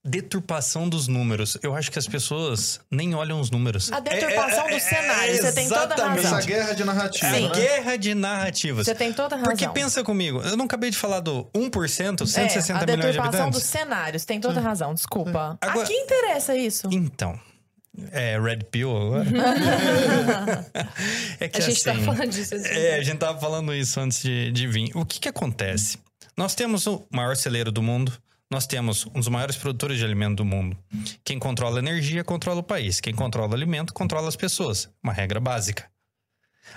Deturpação dos números. Eu acho que as pessoas nem olham os números. A deturpação É, é, do é, cenário. Você tem toda a exatamente. razão. Essa guerra de narrativa, É Sim. a né? guerra de narrativas. Você tem toda a razão. Porque pensa comigo, eu não acabei de falar do 1%, 160 é, a milhões de deturpação habitantes? dos cenários. Tem toda a razão, desculpa. Agora- A quem interessa isso? Então, é Red Pill agora? [laughs] é que A gente assim, tá falando disso. assim. É, a gente tava falando isso antes de, de vir. O que que acontece? Nós temos o maior celeiro do mundo, nós temos um dos maiores produtores de alimento do mundo. Quem controla a energia, controla o país. Quem controla o alimento, controla as pessoas. Uma regra básica.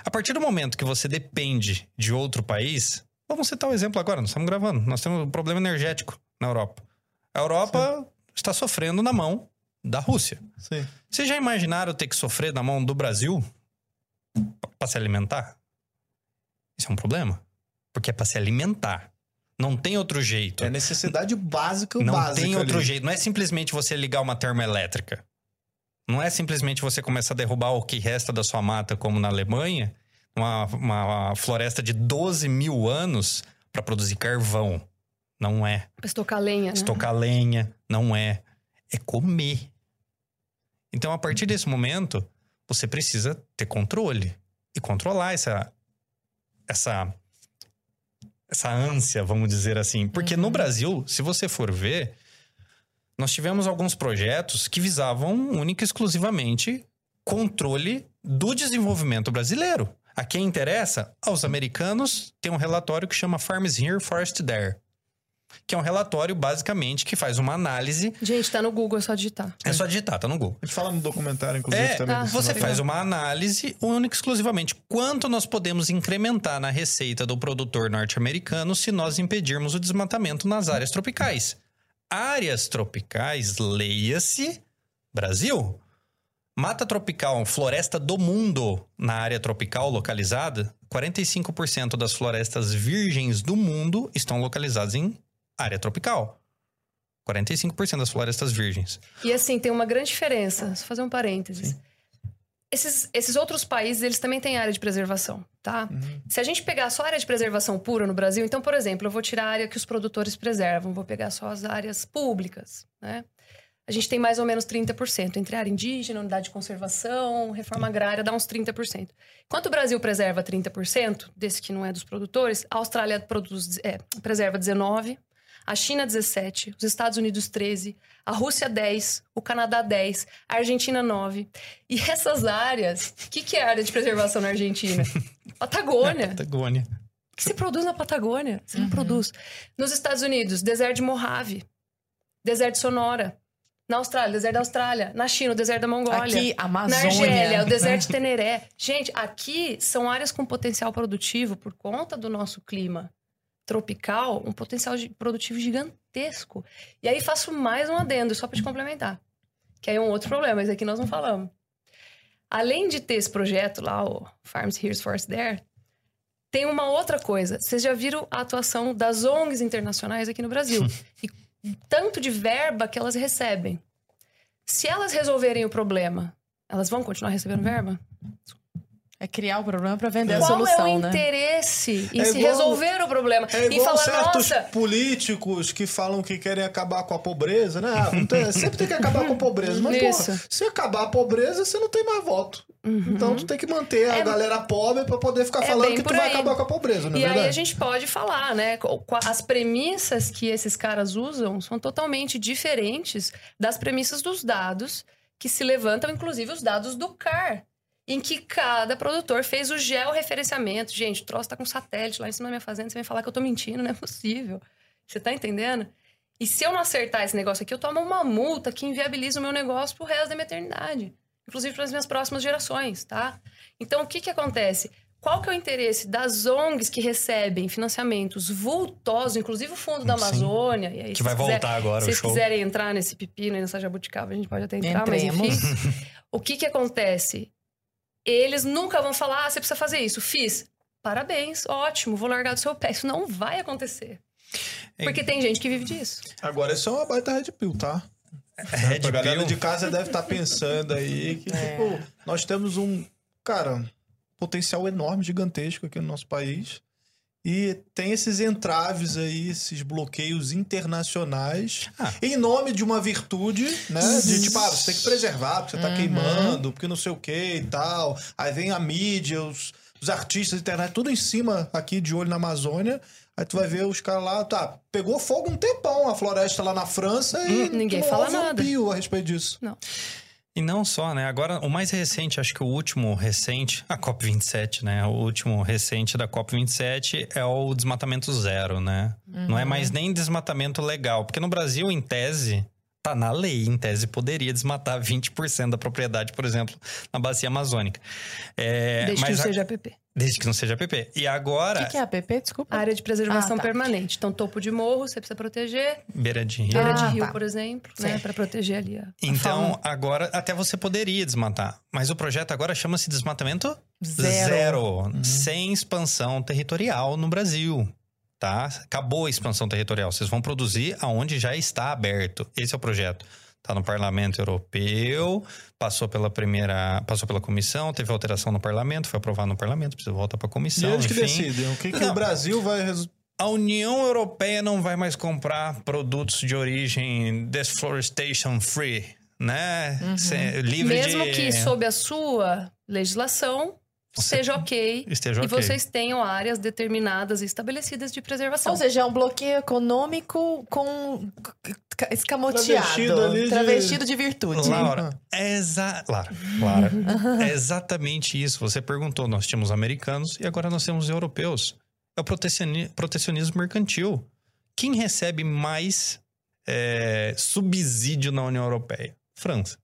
A partir do momento que você depende de outro país, vamos citar o exemplo agora, nós estamos gravando, nós temos um problema energético na Europa. A Europa está sofrendo na mão da Rússia. Sim. Vocês já imaginaram ter que sofrer na mão do Brasil para se alimentar? Isso é um problema. Porque é para se alimentar. Não tem outro jeito. É necessidade básica, Não básica tem outro ali. jeito. Não é simplesmente você ligar uma termoelétrica. Não é simplesmente você começar a derrubar o que resta da sua mata, como na Alemanha, uma, uma floresta de 12 mil anos para produzir carvão. Não é. Estocar lenha, né? Estocar lenha, não é. É comer. Então, a partir desse momento, você precisa ter controle e controlar essa essa essa ânsia, vamos dizer assim. Porque no Brasil, se você for ver, nós tivemos alguns projetos que visavam única e exclusivamente controle do desenvolvimento brasileiro. A quem interessa? Aos americanos, tem um relatório que chama Farms Here, Forest There que é um relatório basicamente que faz uma análise. Gente, tá no Google, é só digitar. É só digitar, tá no Google. A gente fala no documentário, inclusive, É, também. tá. Você faz uma análise única e exclusivamente quanto nós podemos incrementar na receita do produtor norte-americano se nós impedirmos o desmatamento nas áreas tropicais. Áreas tropicais, leia-se Brasil. Mata tropical, floresta do mundo na área tropical localizada, 45% das florestas virgens do mundo estão localizadas em área tropical. 45% das florestas virgens. E assim, tem uma grande diferença. Só fazer um parênteses. Esses, esses outros países, eles também têm área de preservação, tá? Uhum. Se a gente pegar só a área de preservação pura no Brasil, então, por exemplo, eu vou tirar a área que os produtores preservam, vou pegar só as áreas públicas, né? A gente tem mais ou menos 30%. Entre área indígena, unidade de conservação, reforma agrária, dá uns 30%. Enquanto o Brasil preserva 30%, desse que não é dos produtores, a Austrália produz, é, preserva 19%, a China 17%, os Estados Unidos 13%, a Rússia 10%, o Canadá 10%, a Argentina 9%. E essas áreas, o que, que é a área de preservação na Argentina? [laughs] Patagônia. Patagônia. O que se produz na Patagônia? Você não produz. Nos Estados Unidos, deserto de Mojave, deserto de Sonora. Na Austrália, deserto da Austrália. Na China, o deserto da Mongólia. Aqui, Na Amazônia. Argélia, o deserto né? de Teneré. Gente, aqui são áreas com potencial produtivo por conta do nosso clima tropical, um potencial produtivo gigantesco. E aí faço mais um adendo, só para te complementar. Que aí é um outro problema, mas aqui nós não falamos. Além de ter esse projeto lá, o Farms Here's Forest There, tem uma outra coisa. Vocês já viram a atuação das ONGs internacionais aqui no Brasil? [laughs] e tanto de verba que elas recebem. Se elas resolverem o problema, elas vão continuar recebendo verba? É criar o problema pra vender a Qual solução, é o né? interesse em É se igual- resolver o problema? É e igual falar, certos nossa, políticos que falam que querem acabar com a pobreza, né? Ah, tem- sempre tem que acabar com a pobreza. Mas, Isso. porra, se acabar a pobreza, você não tem mais voto. Então, tu tem que manter a Uhum. É- galera pobre pra poder ficar É falando que tu vai aí. acabar com a pobreza, não é E aí verdade? a gente pode falar, né? As premissas que esses caras usam são totalmente diferentes das premissas dos dados que se levantam, inclusive os dados do CAR, em que cada produtor fez o georreferenciamento. Gente, o troço tá com satélite lá em cima da minha fazenda, você vem falar que eu tô mentindo, não é possível. Você tá entendendo? E se eu não acertar esse negócio aqui, eu tomo uma multa que inviabiliza o meu negócio pro resto da minha eternidade. inclusive para as minhas próximas gerações, tá? Então, o que que acontece? Qual que é o interesse das ONGs que recebem financiamentos vultosos, inclusive o Fundo da. Amazônia? E aí, Que se vai quiser- voltar agora se o vocês show. quiserem entrar nesse pepino e nessa jabuticaba, a gente pode até entrar, Entremos. mas enfim. o que que acontece? Eles nunca vão falar, ah, você precisa fazer isso. Fiz. Parabéns, ótimo, vou largar do seu pé. Isso não vai acontecer. É- Porque tem gente que vive disso. Agora, isso é uma baita Red Pill, tá? Red a galera Pill. de casa deve estar pensando aí que, É. tipo, nós temos um, cara, potencial enorme, gigantesco aqui no nosso país. E tem esses entraves aí, esses bloqueios internacionais, Ah. em nome de uma virtude, né? De tipo, ah, você tem que preservar, porque você tá queimando, porque não sei o que e tal. Aí vem a mídia, os, os artistas, a internet, tudo em cima aqui de olho na Amazônia. Aí tu vai ver os caras lá, tá, pegou fogo um tempão a floresta lá na França e Ninguém não fala houve um nada. pio a respeito disso. E não só, né? Agora, o mais recente, acho que o último recente, [laughs] a COP27, né? O último recente da COP27 é o desmatamento zero, né? Não é mais nem desmatamento legal. Porque no Brasil, em tese, tá na lei, em tese poderia desmatar 20% da propriedade, por exemplo, na bacia amazônica. É, desde que não a- seja APP. desde que não seja PP. E O agora, que, que é APP? Desculpa. Área de preservação Ah, tá. permanente. Então, topo de morro, você precisa proteger. beira de rio. Beira Ah, de rio, tá. por exemplo, Sim. né? Pra proteger ali a, a Então, fauna. agora, até você poderia desmatar. Mas o projeto agora chama-se desmatamento Zero. Sem expansão territorial no Brasil. Tá? Acabou a expansão territorial. Vocês vão produzir aonde já está aberto. Esse é o projeto. Tá no Parlamento Europeu, passou pela primeira, passou pela comissão, teve alteração no Parlamento, foi aprovado no Parlamento, precisa voltar para a E comissão, eles que enfim. decidem. O que, que Não. o Brasil vai resolver? A União Europeia não vai mais comprar produtos de origem deforestation free, né? Cê- livre Mesmo de... que sob a sua legislação seja ok. esteja E ok. vocês tenham áreas determinadas e estabelecidas de preservação. Ou seja, é um bloqueio econômico com ca- escamoteado. Travestido ali de- Travestido de virtude. Laura, é exa... Lara, Lara, é exatamente isso. Você perguntou, nós tínhamos americanos e agora nós temos europeus. É o protecioni- protecionismo mercantil. Quem recebe mais é, subsídio na União Europeia? França.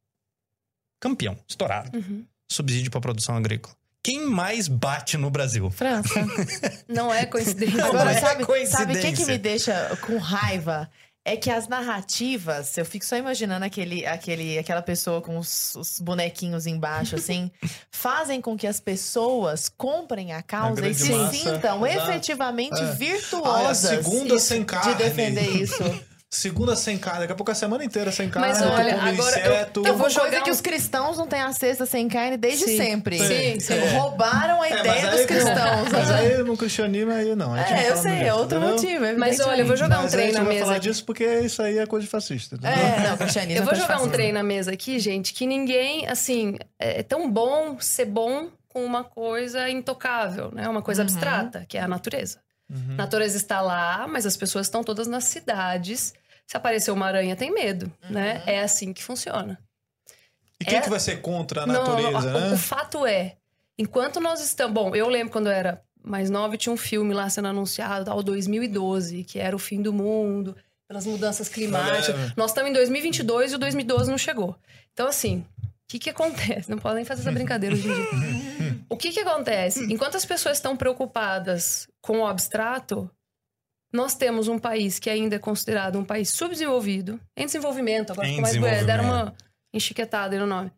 Campeão, estourado. Uhum. Subsídio para produção agrícola. Quem mais bate no Brasil? França. [laughs] Não é coincidência. Não Agora, é sabe, coincidência. sabe o que, que me deixa com raiva? É que as narrativas, eu fico só imaginando aquele, aquele, aquela pessoa com os, os bonequinhos embaixo, assim, [laughs] fazem com que as pessoas comprem a causa e grande se massa, sintam exato. efetivamente É. Ah, é a virtuosas segunda sem de carne. defender isso. [laughs] Segunda sem carne. Daqui a pouco a semana inteira sem carne. Mas tu olha, agora eu- inseto. eu Eu vou vou jogar que um- os cristãos não têm a cesta sem carne desde Sim. sempre. Sim, sim. Eles Roubaram a É, ideia mas dos aí- cristãos. Mas né? aí no cristianismo aí não. É, eu sei, é outro entendeu? motivo. Mas evidentemente. olha, eu vou jogar um Mas a trem na mesa. falar aqui. disso porque isso aí é coisa de fascista. entendeu? É, não, cristianismo. Eu vou é jogar um trem na mesa aqui, gente, que ninguém, assim, é tão bom ser bom com uma coisa intocável, né? Uma coisa Uhum. abstrata, que é a natureza. Uhum. A natureza está lá, mas as pessoas estão todas nas cidades. Se aparecer uma aranha, tem medo, né? É assim que funciona. E quem É- que vai ser contra a Não, natureza, não, o- né? O fato é, enquanto nós estamos. Bom, eu lembro quando eu era mais nova tinha um filme lá sendo anunciado, tal, 2012, que era o fim do mundo, pelas mudanças climáticas. lembro. Nós estamos em 2022 e o 2012 não chegou. Então, assim, o que, que acontece? Não podem fazer essa brincadeira hoje em dia. [laughs] O que, que acontece? Enquanto as pessoas estão preocupadas com o abstrato, nós temos um país que ainda é considerado um país subdesenvolvido, em desenvolvimento, agora Em ficou mais bonito, deram uma enchiquetada aí no nome.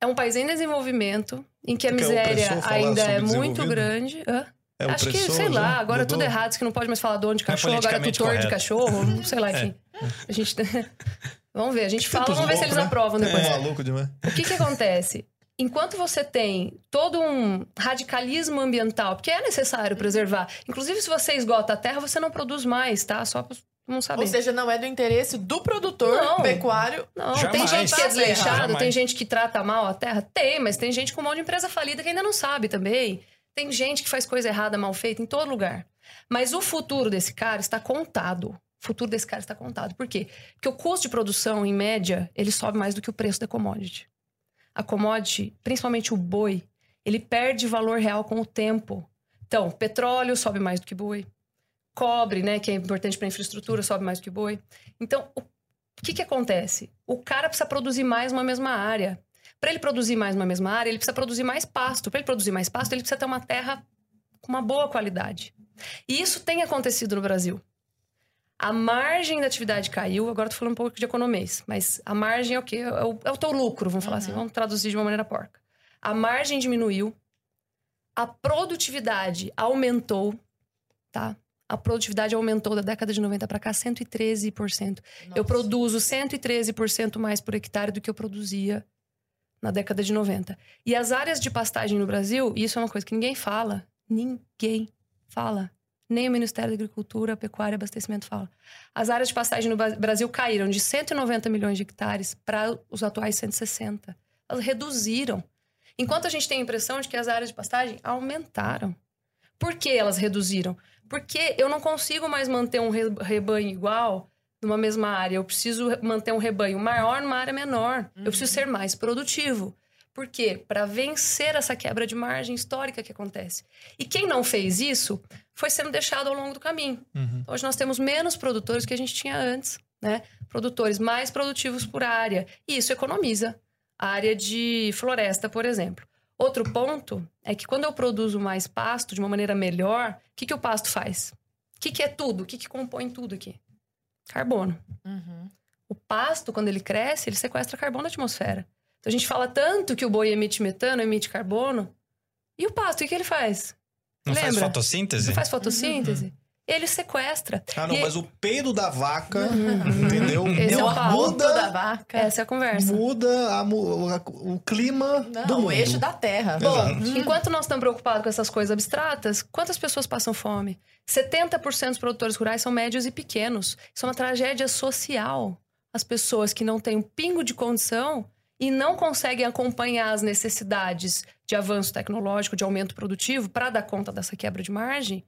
É um país em desenvolvimento, em que a Porque é miséria falar ainda é muito grande. Hã? É Acho que, sei lá, agora é tudo Mudou? errado, diz que não pode mais falar dono de É cachorro, agora é tutor de correto. cachorro, sei lá, [laughs] enfim. A gente. [laughs] vamos ver, a gente fala, vamos ver se eles né? aprovam depois. É maluco demais. O que que acontece? Enquanto você tem todo um radicalismo ambiental, porque é necessário preservar. Inclusive, se você esgota a terra, você não produz mais, tá? Só pra não saber. Ou seja, não é do interesse do produtor Não. pecuário. Não, Jamais. tem gente que é desleixado, tem gente que trata mal a terra? Tem, mas tem gente com um monte de empresa falida que ainda não sabe também. Tem gente que faz coisa errada, mal feita em todo lugar. Mas o futuro desse cara está contado. O futuro desse cara está contado. Por quê? Porque o custo de produção, em média, ele sobe mais do que o preço da commodity. A commodity, principalmente o boi, ele perde valor real com o tempo. Então, petróleo sobe mais do que boi. Cobre, né, que é importante para infraestrutura, sobe mais do que boi. Então, o que, que acontece? O cara precisa produzir mais numa mesma área. Para ele produzir mais numa mesma área, ele precisa produzir mais pasto. Para ele produzir mais pasto, ele precisa ter uma terra com uma boa qualidade. E isso tem acontecido no Brasil. A margem da atividade caiu, agora tô falando um pouco de economês, mas a margem é o quê? É o, é o teu lucro, vamos falar assim, vamos traduzir de uma maneira porca. A margem diminuiu, a produtividade aumentou, tá? A produtividade aumentou da década de 90 para cá 113%. Eu produzo 113% mais por hectare do que eu produzia na década de 90. E as áreas de pastagem no Brasil, isso é uma coisa que ninguém fala, ninguém fala. Nem o Ministério da Agricultura, Pecuária e Abastecimento fala. As áreas de pastagem no Brasil caíram de 190 milhões de hectares para os atuais 160. Elas reduziram. Enquanto a gente tem a impressão de que as áreas de pastagem aumentaram. Por que elas reduziram? Porque eu não consigo mais manter um re- rebanho igual numa mesma área. Eu preciso manter um rebanho maior numa área menor. Eu preciso ser mais produtivo. Por quê? Para vencer essa quebra de margem histórica que acontece. E quem não fez isso foi sendo deixado ao longo do caminho. Hoje nós temos menos produtores que a gente tinha antes, né? Produtores mais produtivos por área. E isso economiza. A área de floresta, por exemplo. Outro ponto é que quando eu produzo mais pasto de uma maneira melhor, o que, que o pasto faz? O que, que é tudo? O que, que compõe tudo aqui? Carbono. Uhum. O pasto, quando ele cresce, ele sequestra carbono da atmosfera. Então a gente fala tanto que o boi emite metano, emite carbono. E o pasto, o que, ele faz? Não faz Lembra? fotossíntese? Não faz fotossíntese? Ele sequestra. Ah, não, E- mas o peido da vaca, entendeu? Esse é o. Muda da vaca. Essa é a conversa. muda a a- o clima Não, do o mundo. eixo da terra. Exato. Enquanto nós estamos preocupados com essas coisas abstratas, quantas pessoas passam fome? 70% dos produtores rurais são médios e pequenos. Isso é uma tragédia social. As pessoas que não têm um pingo de condição e não conseguem acompanhar as necessidades de avanço tecnológico, de aumento produtivo, para dar conta dessa quebra de margem.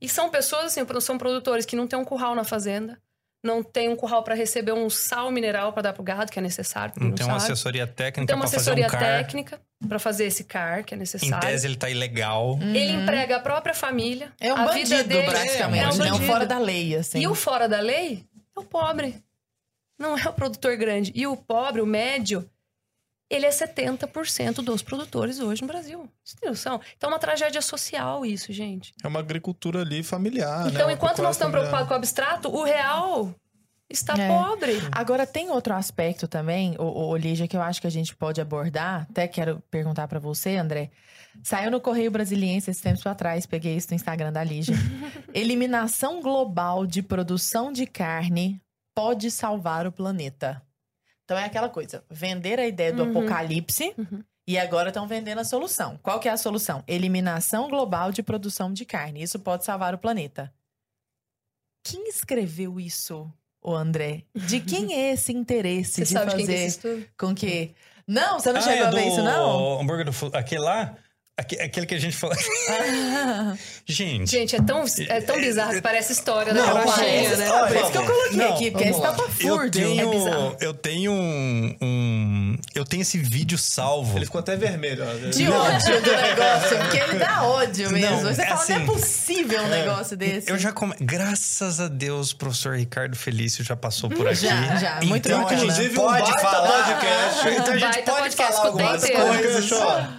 E são pessoas, assim, são produtores que não têm um curral na fazenda, não tem um curral para receber um sal mineral para dar pro gado, que é necessário. Não tem uma sabe. assessoria Não técnica tem uma pra fazer um assessoria car. técnica para fazer esse CAR, que é Em necessário. tese ele tá ilegal. Ele emprega a própria família. É um a bandido, vida dele praticamente. É um né? um bandido. fora da lei, assim. E o fora da lei é o pobre. Não é o produtor grande. E o pobre, o médio, ele é 70% dos produtores hoje no Brasil. Então é uma tragédia social isso, gente. É uma agricultura ali familiar, né? então, Uma enquanto nós estamos preocupados com o abstrato, o real está É. pobre. Agora, tem outro aspecto também, o, Lígia, que eu acho que a gente pode abordar. Até quero perguntar pra você, André. Saiu no Correio Brasiliense esses tempos atrás, peguei isso no Instagram da Lígia. [laughs] Eliminação global de produção de carne pode salvar o planeta. Então é aquela coisa, vender a ideia do Uhum. apocalipse Uhum. e agora estão vendendo a solução. Qual que é a solução? Eliminação global de produção de carne. Isso pode salvar o planeta. Quem escreveu isso, o André? De quem é esse interesse Você de é fazer com que. Não, você não Ah, chegou é a ver isso, não? hambúrguer do... Aquele lá? Aque- Aquele que a gente falou... [laughs] Gente... Gente, é tão, é tão bizarro que parece história da Não, carochinha, mas- né? Por isso que eu coloquei Não, aqui, porque é vamos lá. estapafúrdio. Eu tenho, É bizarro. eu tenho um, um- Eu tenho esse vídeo salvo. Ele ficou até vermelho. ó. De ódio do negócio, porque ele dá ódio mesmo. Não, Você é fala, não é assim, possível um negócio desse. Eu já come... Graças a Deus, o professor Ricardo Felício já passou por aqui. Já, já, muito então, bacana. gente Inclusive, um pode baita falar. podcast. Então a gente Baita pode podcast, falar algumas coisas.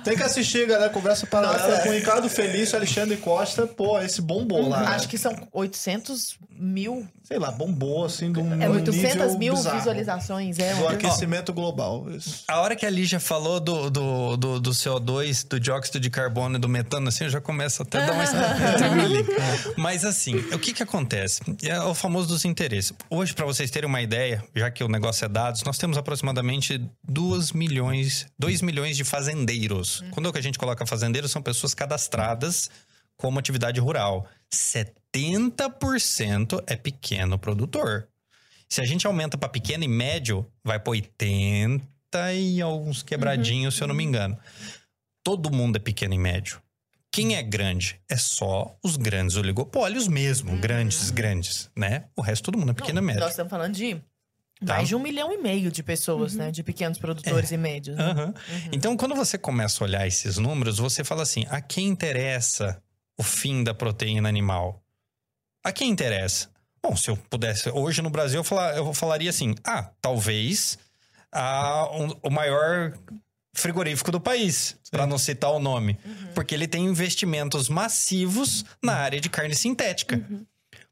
Tem que assistir, galera. Conversa paralela com o Ricardo Felício, Alexandre Costa. Pô, esse bombou lá. Acho que são 800 mil, Sei lá, bombou assim de um é, num 800 nível mil bizarro. visualizações. É Do um... aquecimento global. Isso. A hora que a Lígia falou do, do, do, do CO2, do dióxido de carbono e do metano, assim, eu já começo até a dar uma tremelica. [laughs] Mas assim, o que que acontece? É o famoso dos interesses. Hoje, para vocês terem uma ideia, já que o negócio é dados, nós temos aproximadamente 2 milhões, 2 milhões de fazendeiros. Quando é que a gente coloca fazendeiro, são pessoas cadastradas como atividade rural. 70% é pequeno produtor. Se a gente aumenta para pequeno e médio, vai para 80 e alguns quebradinhos, se eu não me engano. Todo mundo é pequeno e médio. Quem é grande? É só os grandes oligopólios mesmo, grandes, grandes, né? O resto todo mundo é pequeno e médio. Nós estamos falando de Tá. mais de um milhão e meio de pessoas, né? De pequenos produtores e médios. né? Aham. Então, quando você começa a olhar esses números, você fala assim: a quem interessa o fim da proteína animal? A quem interessa? Bom, se eu pudesse, hoje no Brasil, eu, falar, eu falaria assim: ah, talvez ah, um- o maior frigorífico do país, para não citar o nome, porque ele tem investimentos massivos na área de carne sintética.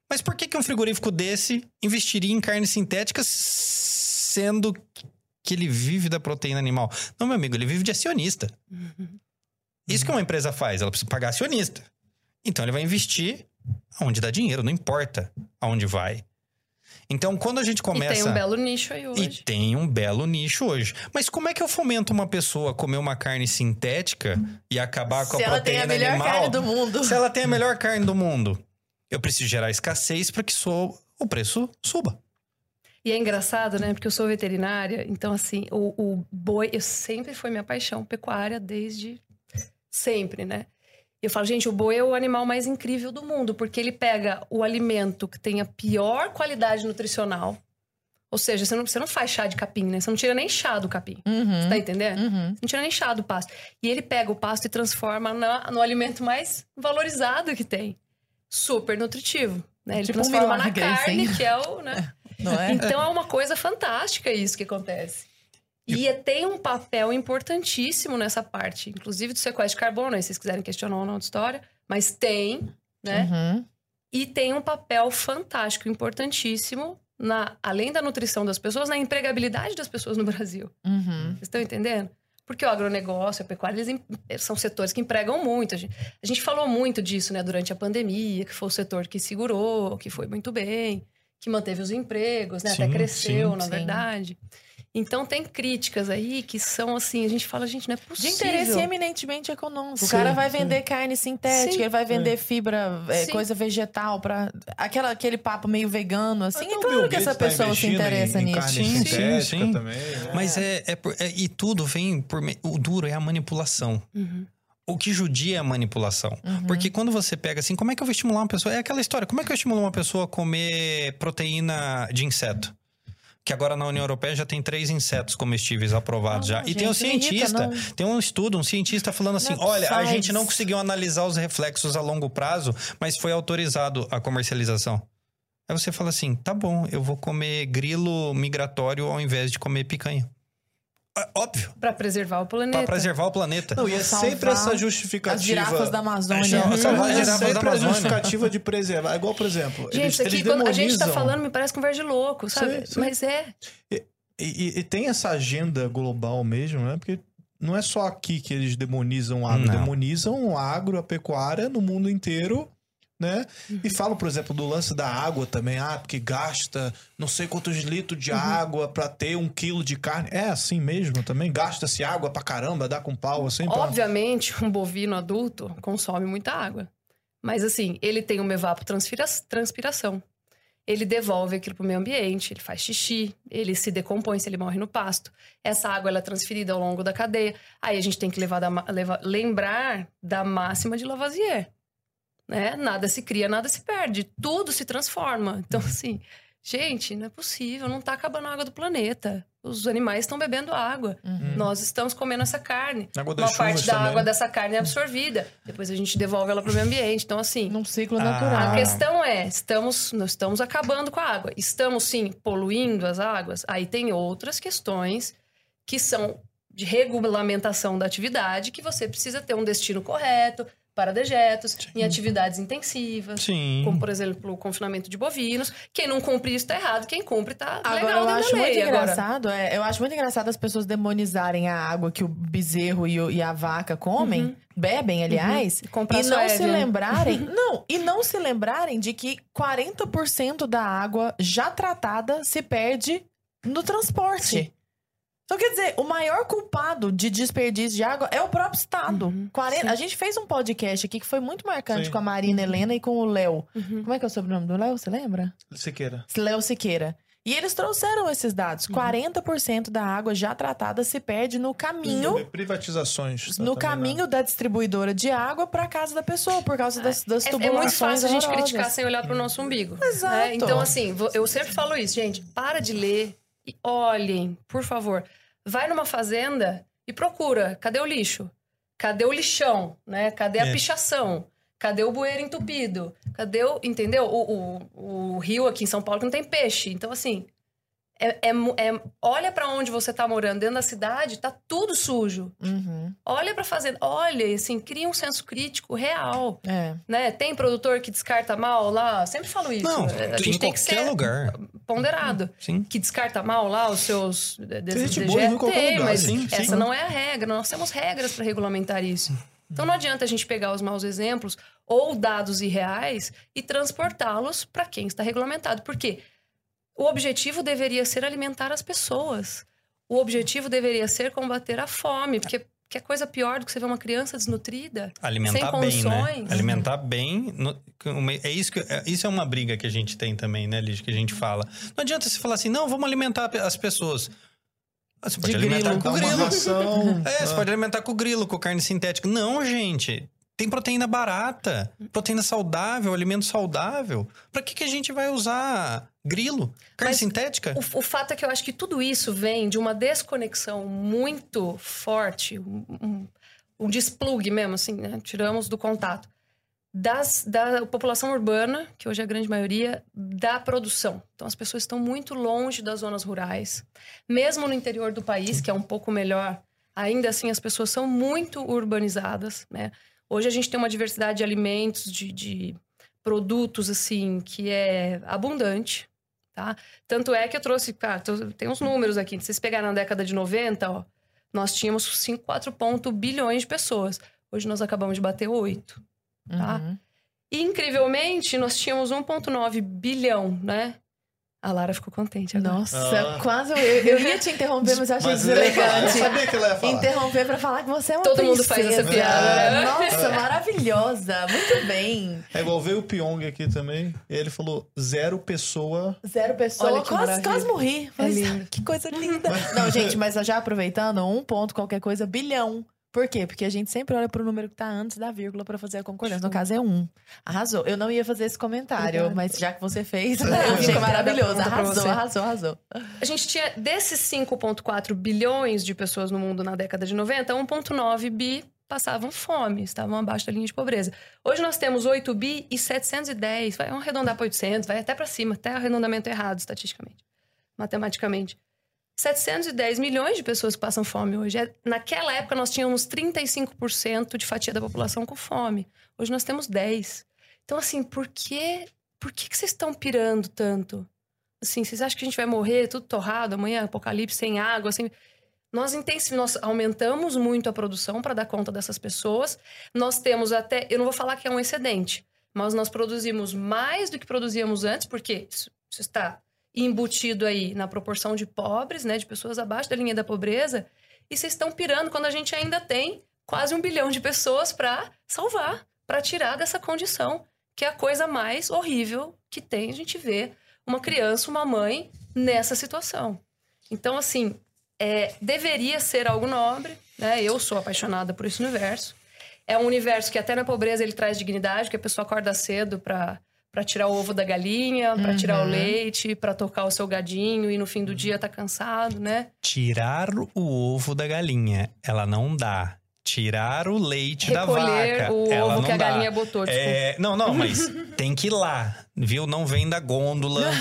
Mas por que, que um frigorífico desse investiria em carne sintética sendo que ele vive da proteína animal? Não, meu amigo, ele vive de acionista. Isso que uma empresa faz, ela precisa pagar acionista. Então ele vai investir aonde dá dinheiro, não importa aonde vai. Então, quando a gente começa. E tem um belo nicho aí E hoje. tem um belo nicho hoje. Mas como é que eu fomento uma pessoa a comer uma carne sintética e acabar com Se a ela tem proteína a melhor animal? carne do mundo. Se ela tem a melhor carne do mundo, eu preciso gerar escassez para que so- o preço suba. E é engraçado, né? Porque eu sou veterinária, então, assim, o, o boi, eu sempre foi minha paixão, pecuária, desde sempre, né? Eu falo, gente, o boi é o animal mais incrível do mundo, porque ele pega o alimento que tem a pior qualidade nutricional. Ou seja, você não, você não faz chá de capim, né? Você não tira nem chá do capim. Uhum. Você tá entendendo? Uhum. Não tira nem chá do pasto. E ele pega o pasto e transforma na- no alimento mais valorizado que tem. Super nutritivo. Né? Ele Tipo um transforma na milagre, carne, assim. que é o. Né? [laughs] É? Então é uma coisa fantástica isso que acontece. E é- tem um papel importantíssimo nessa parte, inclusive do sequestro de carbono, aí se vocês quiserem questionar ou não a história, mas tem, né? Uhum. E tem um papel fantástico, importantíssimo, na, além da nutrição das pessoas, na empregabilidade das pessoas no [laughs] Brasil. Uhum. Vocês estão entendendo? Porque o agronegócio, a pecuária, eles em- são setores que empregam muito. A gente, a gente falou muito disso, né, durante a pandemia, que foi o setor que segurou, que foi muito bem, que manteve os empregos, né, até Sim, cresceu, sim, na sim. verdade. Então tem críticas aí que são assim, a gente fala, gente, não é De possível. interesse eminentemente econômico. o Sim, cara vai sim. vender carne sintética, Sim. ele vai vender fibra, é, Sim. coisa vegetal para aquela aquele papo meio vegano assim. Até É o claro que essa tá pessoa se investindo interessa em, em nisso. carne Sim, sim, sintética sim. também. né? Mas é, é é- E tudo vem por. me- O duro é a manipulação. Uhum. O que judia é a manipulação. Uhum. Porque quando você pega assim, como é que eu vou estimular uma pessoa? É aquela história, como é que eu estimulo uma pessoa a comer proteína de inseto? Que agora na União Europeia já tem três insetos comestíveis aprovados Não, já. E gente, tem um irrita, cientista, não. tem um estudo, um cientista falando assim: Não olha, a faz. gente não conseguiu analisar os reflexos a longo prazo, mas foi autorizado a comercialização. Aí você fala assim: tá bom, eu vou comer grilo migratório ao invés de comer picanha. É Óbvio, Para preservar o planeta. para preservar o planeta. Não, e é sempre essa As justificativa. girafas da Amazônia. Achar- Uhum. salvar as É girafas da sempre a Amazônia. justificativa de preservar. Igual, por exemplo, Gente, eles, isso aqui, eles quando a gente tá demonizam- falando, me parece conversa de louco, sabe? Sim, sim. Mas é. E, e- e tem essa agenda global mesmo, né? Porque não é só aqui que eles demonizam o agro, Não. demonizam o agro, a pecuária no mundo inteiro, né? Uhum. E falam, por exemplo, do lance da água também. Ah, porque gasta não sei quantos litros de Uhum. água pra ter um quilo de carne. É assim mesmo também? Gasta-se água pra caramba, dá com pau assim? pra- Obviamente, um bovino adulto consome muita água. Mas assim, ele tem uma evapotranspiração. Ele devolve aquilo para o meio ambiente, ele faz xixi, ele se decompõe se ele morre no pasto. Essa água ela é transferida ao longo da cadeia. Aí a gente tem que levar da levar- lembrar da máxima de Lavoisier. Né? Nada se cria, nada se perde. Tudo se transforma. Então, assim, gente, não é possível. Não está acabando a água do planeta. Os animais estão bebendo água. Uhum. Nós estamos comendo essa carne. Água das Uma parte da também. água dessa carne é absorvida. Depois a gente devolve ela para o meio ambiente. Então, assim, Num ciclo Ah. natural. a questão é: estamos, nós estamos acabando com a água. Estamos, sim, poluindo as águas. Aí tem outras questões que são de regulamentação da atividade, que você precisa ter um destino correto para dejetos em atividades intensivas. Sim. Como, por exemplo, o confinamento de bovinos. Quem não cumpre isso está errado, quem cumpre está Agora, legal eu dentro acho da lei. muito Agora, engraçado, é, eu acho muito engraçado as pessoas demonizarem a água que o bezerro e, o- e a vaca comem, Uhum. bebem, aliás, comprar e só não se lembrarem, [laughs] não, e não se lembrarem de que 40% da água já tratada se perde no transporte. Sim. Então, quer dizer, o maior culpado de desperdício de água é o próprio Estado. Uhum, 40 sim. a gente fez um podcast aqui que foi muito marcante Sim. com a Marina Helena e com o Léo. Uhum. Como é que é o sobrenome do Léo? Você lembra? Siqueira. Léo Siqueira. E eles trouxeram esses dados. Uhum. 40% da água já tratada se perde no caminho, Privatizações. tá, no né? caminho da distribuidora de água para casa da pessoa por causa das, das É, é tubulações muito fácil a gente horrorosas. criticar sem olhar para o nosso umbigo. Exato. né? Então, assim, eu sempre falo isso, gente. Para de ler e olhem, por favor. Vai numa fazenda e procura. Cadê o lixo? Cadê o lixão? Né? Cadê a É. pichação? Cadê o bueiro entupido? Cadê o. Entendeu? O, o, o rio aqui em São Paulo que não tem peixe. Então, assim. É, é é- olha pra onde você tá morando, dentro da cidade, tá tudo sujo. Uhum. Olha pra fazenda, olha, assim, cria um senso crítico real, É. né? Tem produtor que descarta mal lá, sempre falo isso. Não, a em gente tem que qualquer ser lugar. ponderado. Sim. Que descarta mal lá os seus desejos gente boa em qualquer lugar, mas sim, essa sim. não é a regra. Nós temos regras para regulamentar isso. Então não adianta a gente pegar os maus exemplos ou dados irreais e transportá-los para quem está regulamentado. Por quê? O objetivo deveria ser alimentar as pessoas. O objetivo deveria ser combater a fome, porque que é coisa pior do que você ver uma criança desnutrida. Alimentar Sem bem, né? condições. Alimentar bem. no- é isso, que, é- isso é uma briga que a gente tem também, né, Lígia? Que a gente fala. Não adianta você falar assim, não, vamos alimentar as pessoas. Ah, Você pode De alimentar grilo. com grilo. ração. [laughs] É, você ah. pode alimentar com grilo, com carne sintética. Não, gente. Tem proteína barata, proteína saudável, alimento saudável. Pra que, que a gente vai usar grilo? Carne Mas sintética? O, o fato é que eu acho que tudo isso vem de uma desconexão muito forte, um, um, desplugue mesmo, assim, né? Tiramos do contato. Das, da população urbana, que hoje é a grande maioria, da produção. Então, as pessoas estão muito longe das zonas rurais. Mesmo no interior do país, que é um pouco melhor, ainda assim as pessoas são muito urbanizadas, né? Hoje a gente tem uma diversidade de alimentos, de, de produtos, assim, que é abundante, tá? Tanto é que eu trouxe, cara, tô- tem uns números aqui. Se vocês pegarem na década de 90, ó, nós tínhamos 5, 4 ponto bilhões de pessoas. Hoje nós acabamos de bater 8. Tá. Uhum. E, incrivelmente, nós tínhamos 1,9 bilhão, né? A Lara ficou contente agora. Nossa, Ah. quase eu, eu ia te interromper, mas eu achei Mas falar, eu deselegante. sabia que ela ia falar. Interromper pra falar que você é uma Todo mundo faz princesa. essa piada, né? Nossa, maravilhosa. Muito bem. É igual veio o Pyong aqui também. E ele falou: zero pessoa. Zero pessoa. Olha que quase, quase morri. Mas, É lindo. Que coisa linda. Não, gente, mas já aproveitando, um ponto, qualquer coisa, bilhão. Por quê? Porque a gente sempre olha pro número que tá antes da vírgula pra fazer a concordância. No caso é um. Arrasou. Eu não ia fazer esse comentário, Obrigada. mas já que você fez, [laughs] eu maravilhoso. Arrasou, arrasou, arrasou. A gente tinha, desses 5,4 bilhões de pessoas no mundo na década de 90, 1,9 bi passavam fome, estavam abaixo da linha de pobreza. Hoje nós temos 8 bi e 710, vai arredondar para 800, vai até para cima, até arredondamento errado estatisticamente, matematicamente. 710 milhões de pessoas que passam fome hoje. É- Naquela época nós tínhamos 35% de fatia da população com fome. Hoje nós temos 10. Então assim, por que por que, que vocês estão pirando tanto? Assim, vocês acham que a gente vai morrer tudo torrado amanhã, apocalipse sem água, sem nós intensi- nós aumentamos muito a produção para dar conta dessas pessoas. Nós temos até, eu não vou falar que é um excedente, mas nós produzimos mais do que produzíamos antes, porque isso, isso está embutido aí na proporção de pobres, né, de pessoas abaixo da linha da pobreza, e vocês estão pirando quando a gente ainda tem quase um bilhão de pessoas para salvar, para tirar dessa condição, que é a coisa mais horrível que tem a gente ver uma criança, uma mãe nessa situação. Então, assim, é, deveria ser algo nobre, né? Eu sou apaixonada por esse universo. É um universo que até na pobreza ele traz dignidade, que a pessoa acorda cedo para para tirar o ovo da galinha, para tirar o Uhum. leite, para tocar o seu gadinho e no fim do dia tá cansado, né? Tirar o ovo da galinha, ela não dá. Tirar o leite da Recolher vaca, o ela ovo não que a dá. galinha botou, tipo. É, não, não, mas [laughs] tem que ir lá, viu? Não vem da gôndola,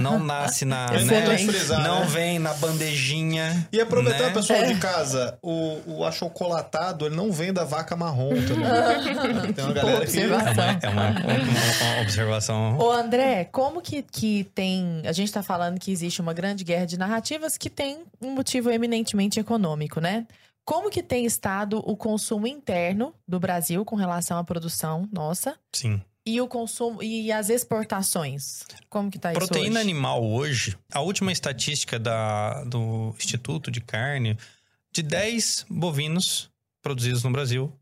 não nasce na, [laughs] né? frisar, não né? vem na bandejinha. E aproveitar, né? pessoal É. de casa, o, o achocolatado, ele não vem da vaca marrom também. [laughs] Tem uma galera que. É Observação. uma, é uma- uma- uma observação. Ô, André, como que, que tem. A gente tá falando que existe uma grande guerra de narrativas que tem um motivo eminentemente econômico, né? Como que tem estado o consumo interno do Brasil com relação à produção nossa Sim. e o consumo e as exportações? Como que tá isso Proteína animal hoje, a última estatística da, do Instituto de Carne, de 10 bovinos produzidos no Brasil,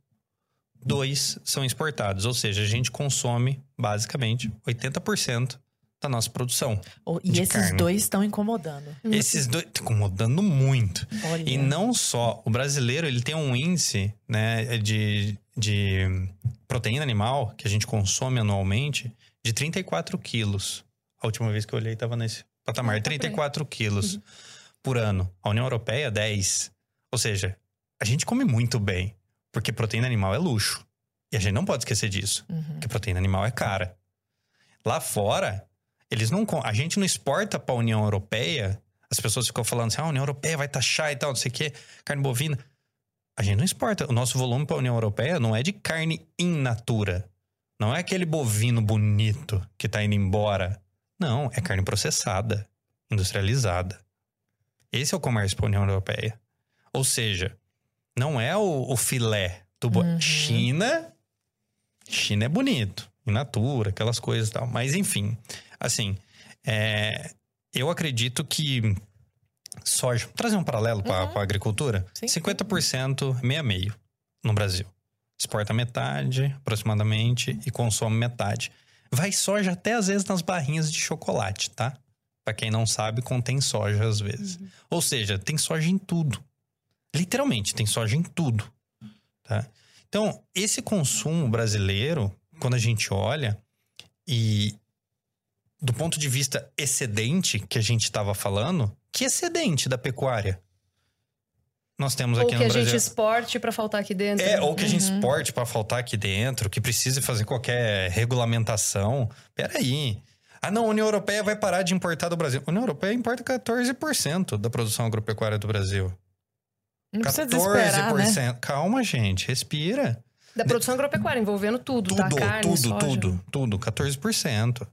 dois são exportados. Ou seja, a gente consome, basicamente, 80% da nossa produção. Oh, e de esses carne. dois estão incomodando. Esses dois estão incomodando muito. Olha. E não só, o brasileiro ele tem um índice né, de, de proteína animal que a gente consome anualmente de 34 quilos. A última vez que eu olhei estava nesse patamar, Ah, tá. 34 quilos por ano. A União Europeia, 10. Ou seja, a gente come muito bem, porque proteína animal é luxo. E a gente não pode esquecer disso, Uhum. porque proteína animal é cara. Lá fora, eles não a gente não exporta para a União Europeia As pessoas ficam falando assim, ah, a União Europeia vai taxar e tal, não sei o quê, carne bovina. A gente não exporta. O nosso volume para a União Europeia não é de carne in natura. Não é aquele bovino bonito que tá indo embora. Não, é carne processada, industrializada. Esse é o comércio para a União Europeia. Ou seja, não é o, o filé do bo... Uhum. China. China é bonito, in natura, aquelas coisas e tal. Mas enfim, assim, é, eu acredito que soja. Vou trazer um paralelo para a agricultura: Sim. 50% meia meio no Brasil. Exporta metade, aproximadamente, e consome metade. Vai soja até às vezes nas barrinhas de chocolate, tá? Pra quem não sabe, contém soja às vezes. Ou seja, tem soja em tudo. Literalmente, tem soja em tudo. Tá? Então, esse consumo brasileiro, quando a gente olha, e do ponto de vista excedente que a gente estava falando, que excedente da pecuária? Nós temos Ou aqui que no a Brasil. gente exporte pra faltar aqui dentro. É, ou que a gente Uhum. exporte para faltar aqui dentro, que precise fazer qualquer regulamentação. Peraí. Ah, não, a União Europeia vai parar de importar do Brasil. A União Europeia importa 14% da produção agropecuária do Brasil. Não precisa desesperar, né? Calma, gente, respira. Da produção agropecuária, envolvendo tudo, tá? Tudo, Carne, tudo, soja. tudo, tudo, 14%.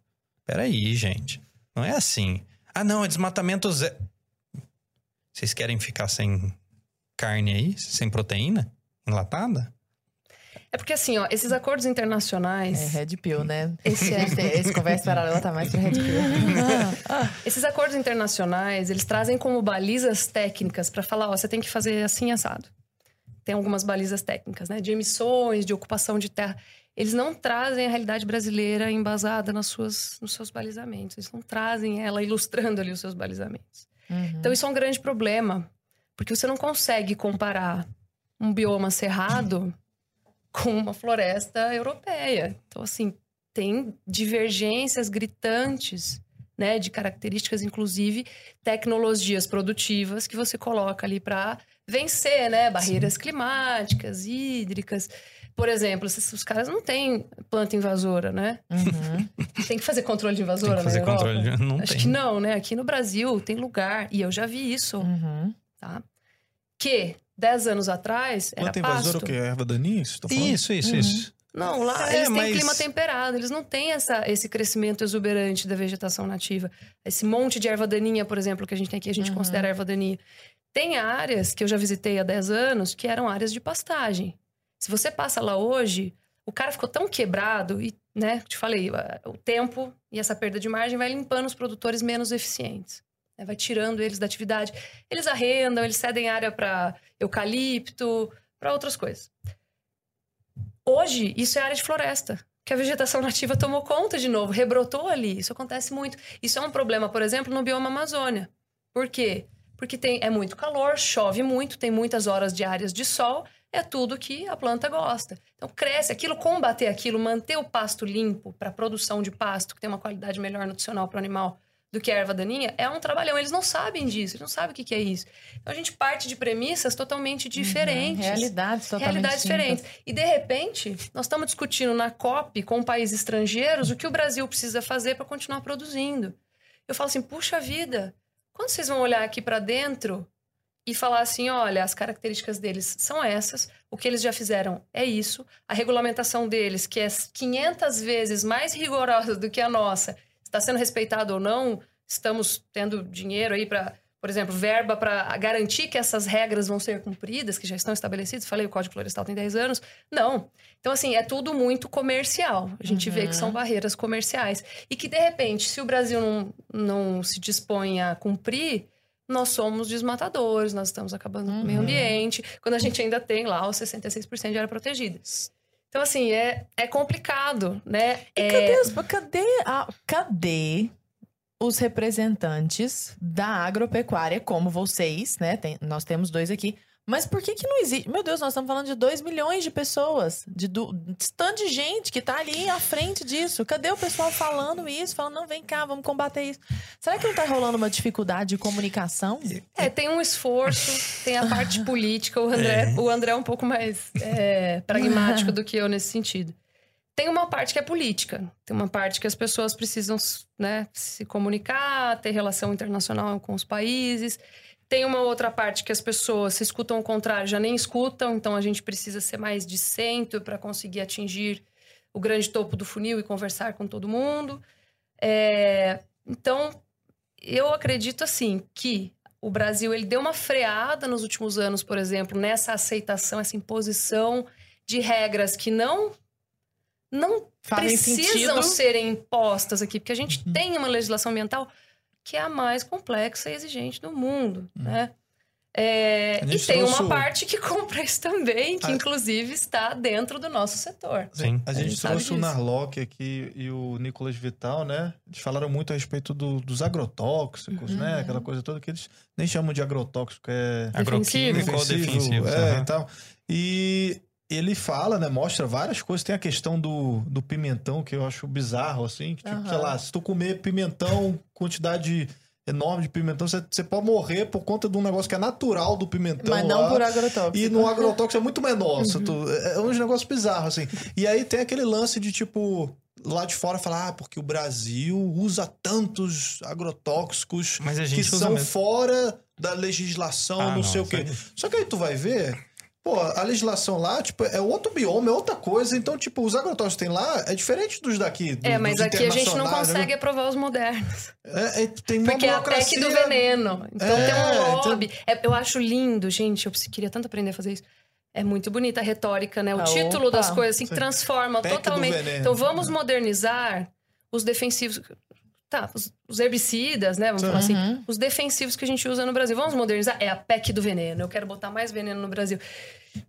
Peraí, gente. Não é assim. Ah, não, é desmatamento zero. Vocês querem ficar sem carne aí? Sem proteína? Enlatada? É porque assim, ó, esses acordos É internacionais, Red Pill, né? Esse é- esse, esse conversa paralela tá mais pra Red Pill. [laughs] esses acordos internacionais, eles trazem como balizas técnicas pra falar, ó, você tem que fazer assim assado. Tem algumas balizas técnicas, né, de emissões, de ocupação de terra. Eles não trazem a realidade brasileira embasada nas suas, nos seus balizamentos. Eles não trazem ela ilustrando ali os seus balizamentos. Uhum. Então, isso é um grande problema, porque você não consegue comparar um bioma cerrado [laughs] com uma floresta europeia. Então, assim, tem divergências gritantes, né, de características, inclusive tecnologias produtivas que você coloca ali para vencer, né, barreiras climáticas, hídricas. Por exemplo, esses- os caras não têm planta invasora, né? Uhum. [laughs] Tem que fazer controle de Tem invasora que fazer na Europa? controle. de- Não Acho tem. que não, né? Aqui no Brasil tem lugar, e eu já vi isso, Uhum. tá? Que 10 anos atrás era Planta pasto. invasora o quê? Erva daninha? Isso, tá falando? Isso, isso, Uhum. isso. Não, lá É, eles têm mas- clima temperado, eles não têm essa, esse crescimento exuberante da vegetação nativa. Esse monte de erva daninha, por exemplo, que a gente tem aqui, a gente Uhum. considera erva daninha. Tem áreas que eu já visitei há 10 anos que eram áreas de pastagem. Se você passa lá hoje, o cara ficou tão quebrado e, né, te falei, o tempo e essa perda de margem vai limpando os produtores menos eficientes. né, Vai tirando eles da atividade. Eles arrendam, eles cedem área para eucalipto, para outras coisas. Hoje, isso é área de floresta. Que a vegetação nativa tomou conta de novo, rebrotou ali. Isso acontece muito. Isso é um problema, por exemplo, no bioma Amazônia. Por quê? Porque tem, é muito calor, chove muito, tem muitas horas diárias de sol, é tudo que a planta gosta. Então cresce aquilo, combater aquilo, manter o pasto limpo para produção de pasto, que tem uma qualidade melhor nutricional para o animal do que a erva daninha, é um trabalhão. Eles não sabem disso, eles não sabem o que, que é isso. Então a gente parte de premissas totalmente diferentes. Realidades totalmente Realidades diferentes. E, de repente, nós estamos discutindo na COP com países estrangeiros o que o Brasil precisa fazer para continuar produzindo. Eu falo assim, puxa vida, quando vocês vão olhar aqui para dentro e falar assim, olha, as características deles são essas, o que eles já fizeram é isso, a regulamentação deles, que é 500 vezes mais rigorosa do que a nossa, está sendo respeitado ou não, estamos tendo dinheiro aí para, por exemplo, verba para garantir que essas regras vão ser cumpridas, que já estão estabelecidas. Falei, o Código Florestal tem 10 anos. Não. Então, assim, é tudo muito comercial. A gente vê que são barreiras comerciais. E que, de repente, se o Brasil não, não se dispõe a cumprir, nós somos desmatadores, nós estamos acabando com o meio ambiente, quando a gente ainda tem lá os 66% de área protegida. Então, assim, é, é complicado, né? E É- cadê, os- cadê, a- cadê os representantes da agropecuária, como vocês, né? Tem- nós temos dois aqui. Mas por que que não existe? Meu Deus, nós estamos falando de 2 milhões de pessoas, de, de tanto de gente que tá ali à frente disso. Cadê o pessoal falando isso? Falando, não, vem cá, vamos combater isso. Será que não tá rolando uma dificuldade de comunicação? É, tem um esforço, tem a parte [laughs] política. O André, o André é um pouco mais é, pragmático do que eu nesse sentido. Tem uma parte que é política, tem uma parte que as pessoas precisam né, se comunicar, ter relação internacional com os países. Tem uma outra parte que as pessoas, se escutam o contrário, já nem escutam, então a gente precisa ser mais de centro para conseguir atingir o grande topo do funil e conversar com todo mundo. É, então, eu acredito assim que o Brasil ele deu uma freada nos últimos anos, por exemplo, nessa aceitação, essa imposição de regras que não não Fazem precisam sentido. serem impostas aqui, porque a gente Uhum. tem uma legislação ambiental que é a mais complexa e exigente do mundo, né? É, A e gente tem trouxe uma o- parte que [laughs] compra isso também, que A- inclusive está dentro do nosso setor. Sim. A gente gente sabe trouxe o. Narlock aqui e o Nicolas Vital, né? Eles falaram muito a respeito do- dos agrotóxicos, Uhum. né? Aquela coisa toda que eles nem chamam de agrotóxico, é Agroquímico ou defensivo. é, aham. e tal. E ele fala, né? Mostra várias coisas. Tem a questão do, do pimentão, que eu acho bizarro, assim. Que, tipo, Aham. sei lá, se tu comer pimentão, quantidade enorme de pimentão, você, você pode morrer por conta de um negócio que é natural do pimentão. Mas não lá. por agrotóxico. E no [laughs] agrotóxico é muito menor. Uhum. tu- é uns negócios bizarros, assim. E aí tem aquele lance de, tipo, lá de fora falar, ah, porque o Brasil usa tantos agrotóxicos Mas a que são mesmo. fora da legislação, Ah, não, não, sei o quê. Só que aí tu vai ver. Pô, a legislação lá, tipo, é outro bioma, é outra coisa. Então, tipo, os agrotóxicos que tem lá é diferente dos daqui. do- É, mas dos aqui a gente não né? consegue aprovar os modernos. É, é, tem uma Porque é a PEC do veneno. Então É, tem um então- lobby. É, eu acho lindo, gente. Eu queria tanto aprender a fazer isso. É muito bonita a retórica, né? O Ah, título opa. das coisas assim, Sim. transforma totalmente. Então vamos modernizar os defensivos. Tá, os, os herbicidas, né? Vamos Sim. falar assim. Uhum. Os defensivos que a gente usa no Brasil. Vamos modernizar? É a PEC do veneno. Eu quero botar mais veneno no Brasil.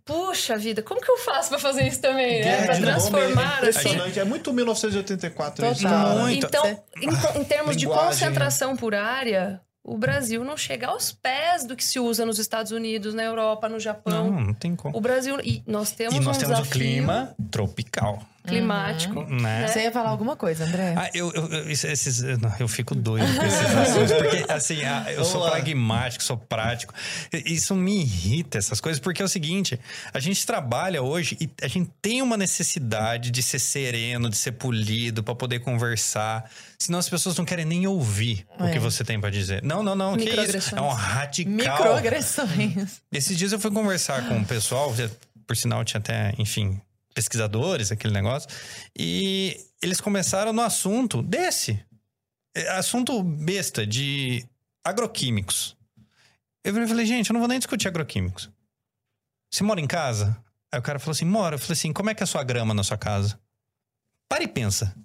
Puxa vida, como que eu faço pra fazer isso também, né? É, Pra transformar, é assim. impressionante. É muito 1984 isso. Muito. Então, em, em termos de Linguagem, concentração por área, o Brasil não chega aos pés do que se usa nos Estados Unidos, na Europa, no Japão. Não, não tem como. O Brasil. E nós temos E nós um temos o desafio clima tropical, climático. né? Você ia falar alguma coisa, André? Ah, eu, eu, esses, eu não, eu fico doido com esses [laughs] assuntos, porque assim, ah, eu Vamos sou lá. pragmático, sou prático. E- Isso me irrita, essas coisas, porque é o seguinte: a gente trabalha hoje e a gente tem uma necessidade de ser sereno, de ser polido, para poder conversar. Senão as pessoas não querem nem ouvir o É. que você tem para dizer. Não, não, não, que isso? Microagressões. É um radical. Microagressões. Esses dias eu fui conversar com o pessoal, por sinal tinha até, enfim, pesquisadores, aquele negócio, e eles começaram no assunto desse. É, Assunto besta de agroquímicos. Eu falei, gente, eu não vou nem discutir agroquímicos. Você mora em casa? Aí o cara falou assim, mora. Eu falei assim, como é que é a sua grama na sua casa? Para e pensa.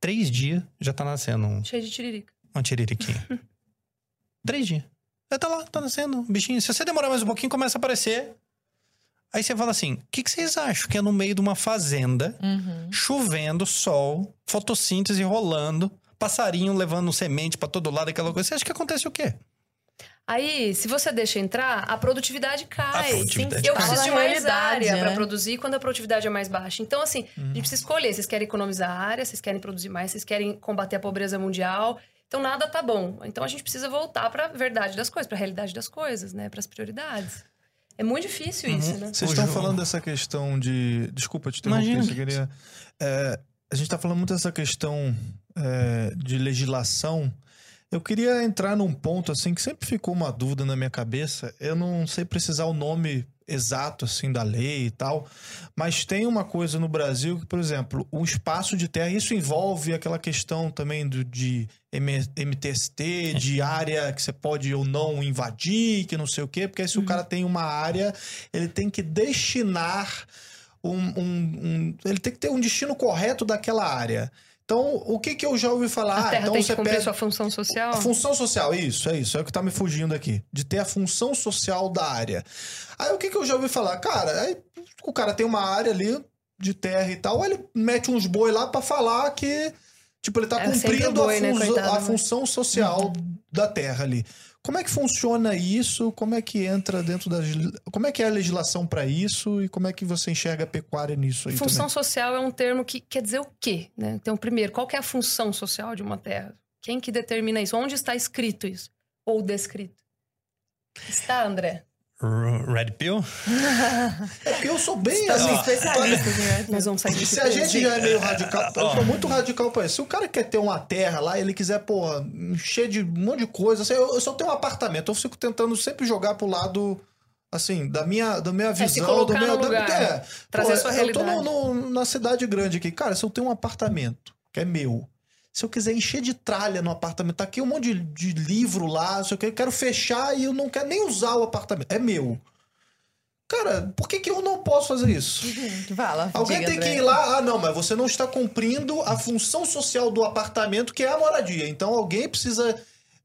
Três dias já tá nascendo um, Cheio de tiririca. uma tiririquinha. [laughs] Três dias. Aí tá lá, tá nascendo um bichinho. Se você demorar mais um pouquinho, começa a aparecer. Aí você fala assim: o que, que vocês acham que é no meio de uma fazenda, Uhum. chovendo, sol, fotossíntese rolando, passarinho levando semente pra todo lado, aquela coisa? Você acha que acontece o quê? Aí, se você deixa entrar, a produtividade cai. A produtividade Eu preciso de mais área para né? produzir quando a produtividade é mais baixa. Então, assim, Uhum. a gente precisa escolher. Vocês querem economizar área, vocês querem produzir mais, vocês querem combater a pobreza mundial. Então, nada tá bom. Então, a gente precisa voltar para a verdade das coisas, para a realidade das coisas, né? Para as prioridades. É muito difícil isso, Uhum. né? Vocês estão falando dessa questão de. Desculpa te interromper, você queria. É, a gente tá falando muito dessa questão é, de legislação. Eu queria entrar num ponto assim que sempre ficou uma dúvida na minha cabeça. Eu não sei precisar o nome exato assim da lei e tal, mas tem uma coisa no Brasil que, por exemplo, o espaço de terra, isso envolve aquela questão também do, de MTST, de área que você pode ou não invadir, que não sei o quê, porque se o cara tem uma área, ele tem que destinar um, um- um- ele tem que ter um destino correto daquela área. Então, o que que eu já ouvi falar? a Ah, terra então tem você que cumprir pega sua função social. a função social, isso, é isso, é o que tá me fugindo aqui. De ter a função social da área. Aí o que, que eu já ouvi falar? Cara, aí o cara tem uma área ali de terra e tal, ele mete uns boi lá pra falar que, tipo, ele tá É cumprindo boi, a, né, funzo- coitado, a né? função social da terra ali. Como é que funciona isso? Como é que entra dentro da. Como é que é a legislação pra isso? E como é que você enxerga a pecuária nisso aí Função também? social é um termo que quer dizer o quê? Né? Então, primeiro, qual é a função social de uma terra? Quem que determina isso? Onde está escrito isso? Ou descrito? Está, André? Red Pill? É [laughs] porque eu sou bem Estamos assim. né? Nós vamos sair desse Se a gente já é meio radical, eu Ó. sou muito radical pra isso. Se o cara quer ter uma terra lá, ele quiser, porra, encher de um monte de coisa, assim, eu, eu só tenho um apartamento, eu fico tentando sempre jogar pro lado, assim, da minha, da minha É, visão, do meu. lugar, é, trazer Pô, sua Eu tô realidade. no- no- na cidade grande aqui. Cara, se eu tenho um apartamento que é meu, se eu quiser encher de tralha no apartamento, tá aqui um monte de, de livro lá, se eu quero- eu quero fechar e eu não quero nem usar o apartamento. É meu. Cara, por que, que eu não posso fazer isso? Fala. Alguém diga, tem que ir lá, ah, não, mas você não está cumprindo a função social do apartamento, que é a moradia. Então alguém precisa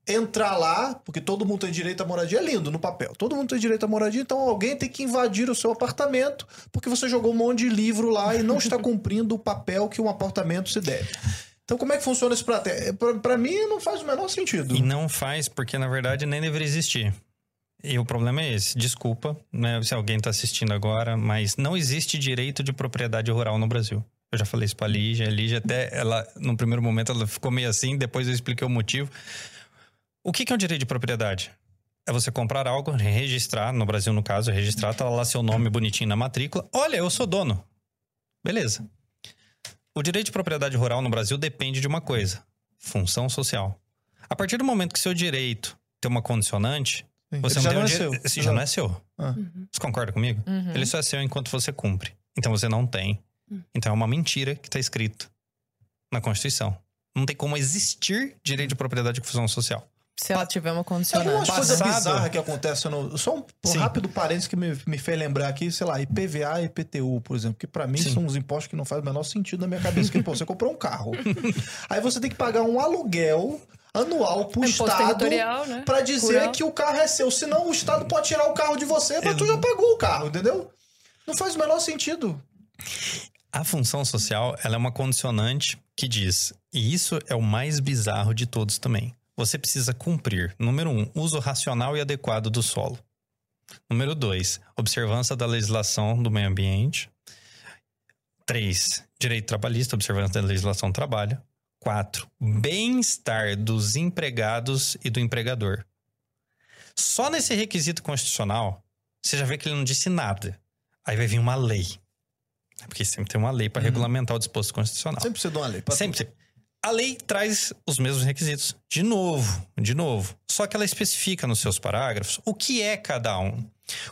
entrar lá, porque todo mundo tem direito à moradia, é lindo no papel. Todo mundo tem direito à moradia, então alguém tem que invadir o seu apartamento, porque você jogou um monte de livro lá e não está [laughs] cumprindo o papel que um apartamento se deve. Então como é que funciona isso? Pra, pra mim não faz o menor sentido. E não faz, porque na verdade nem deveria existir. E o problema é esse. Desculpa, né, se alguém tá assistindo agora, mas não existe direito de propriedade rural no Brasil. Eu já falei isso pra Lígia. A Lígia até, ela, no primeiro momento, ela ficou meio assim, depois eu expliquei o motivo. O que que é um direito de propriedade? É você comprar algo, registrar, no Brasil, no caso, registrar, tá lá seu nome bonitinho na matrícula. Olha, eu sou dono. Beleza. O direito de propriedade rural no Brasil depende de uma coisa: função social. A partir do momento que seu direito tem uma condicionante, você Ele não já tem não um é seu. Esse já não é seu. Ah. Você concorda comigo? Uhum. Ele só é seu enquanto você cumpre. Então você não tem. Então é uma mentira que está escrito na Constituição. Não tem como existir direito de propriedade com função social. Se ela tiver uma Tem umas coisas Passado- bizarras que acontecem no. Só um Sim. rápido parênteses que me, me fez lembrar aqui, sei lá, IPVA e IPTU, por exemplo, que pra mim Sim. são uns impostos que não fazem o menor sentido na minha cabeça. Que, pô, você comprou um carro. [laughs] aí você tem que pagar um aluguel anual pro Imposto Estado né? pra dizer Rural. que o carro é seu. Senão o Estado pode tirar o carro de você, mas tu já pagou o carro, entendeu? Não faz o menor sentido. A função social, ela é uma condicionante que diz, e isso é o mais bizarro de todos também. Você precisa cumprir, número um, uso racional e adequado do solo. Número dois, observância da legislação do meio ambiente. Três, direito trabalhista, observância da legislação do trabalho. Quatro, bem-estar dos empregados e do empregador. Só nesse requisito constitucional, você já vê que ele não disse nada. Aí vai vir uma lei. Porque sempre tem uma lei para regulamentar o disposto constitucional. Sempre precisa de uma lei. Sempre. A lei traz os mesmos requisitos. De novo, de novo. Só que ela especifica nos seus parágrafos o que é cada um.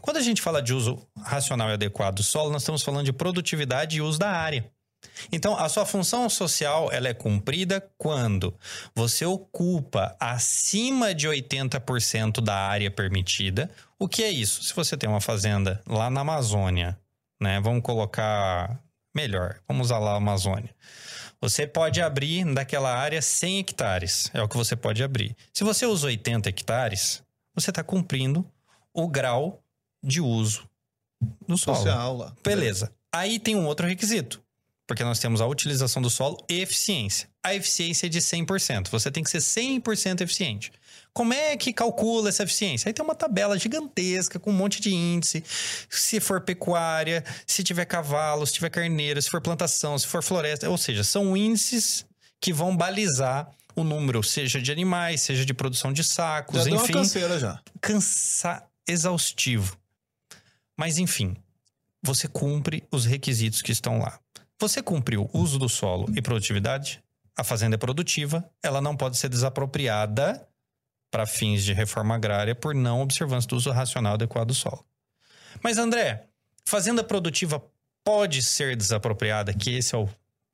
Quando a gente fala de uso racional e adequado do solo, nós estamos falando de produtividade e uso da área. Então, a sua função social ela é cumprida quando você ocupa acima de 80% da área permitida. O que é isso? Se você tem uma fazenda lá na Amazônia, né? Vamos colocar melhor, vamos usar lá a Amazônia. Você pode abrir daquela área 100 hectares, é o que você pode abrir. Se você usa 80 hectares, você está cumprindo o grau de uso do solo. Social lá. Beleza. Aí tem um outro requisito. Porque nós temos a utilização do solo e eficiência. A eficiência é de 100%. Você tem que ser 100% eficiente. Como é que calcula essa eficiência? Aí tem uma tabela gigantesca com um monte de índice. Se for pecuária, se tiver cavalo, se tiver carneiro, se for plantação, se for floresta. Ou seja, são índices que vão balizar o número, seja de animais, seja de produção de sacos, Já deu uma enfim canseira já. cansa exaustivo. Mas enfim, você cumpre os requisitos que estão lá. Você cumpriu o uso do solo e produtividade, a fazenda é produtiva, ela não pode ser desapropriada para fins de reforma agrária por não observância do uso racional adequado do solo. Mas André, fazenda produtiva pode ser desapropriada, que esse é o,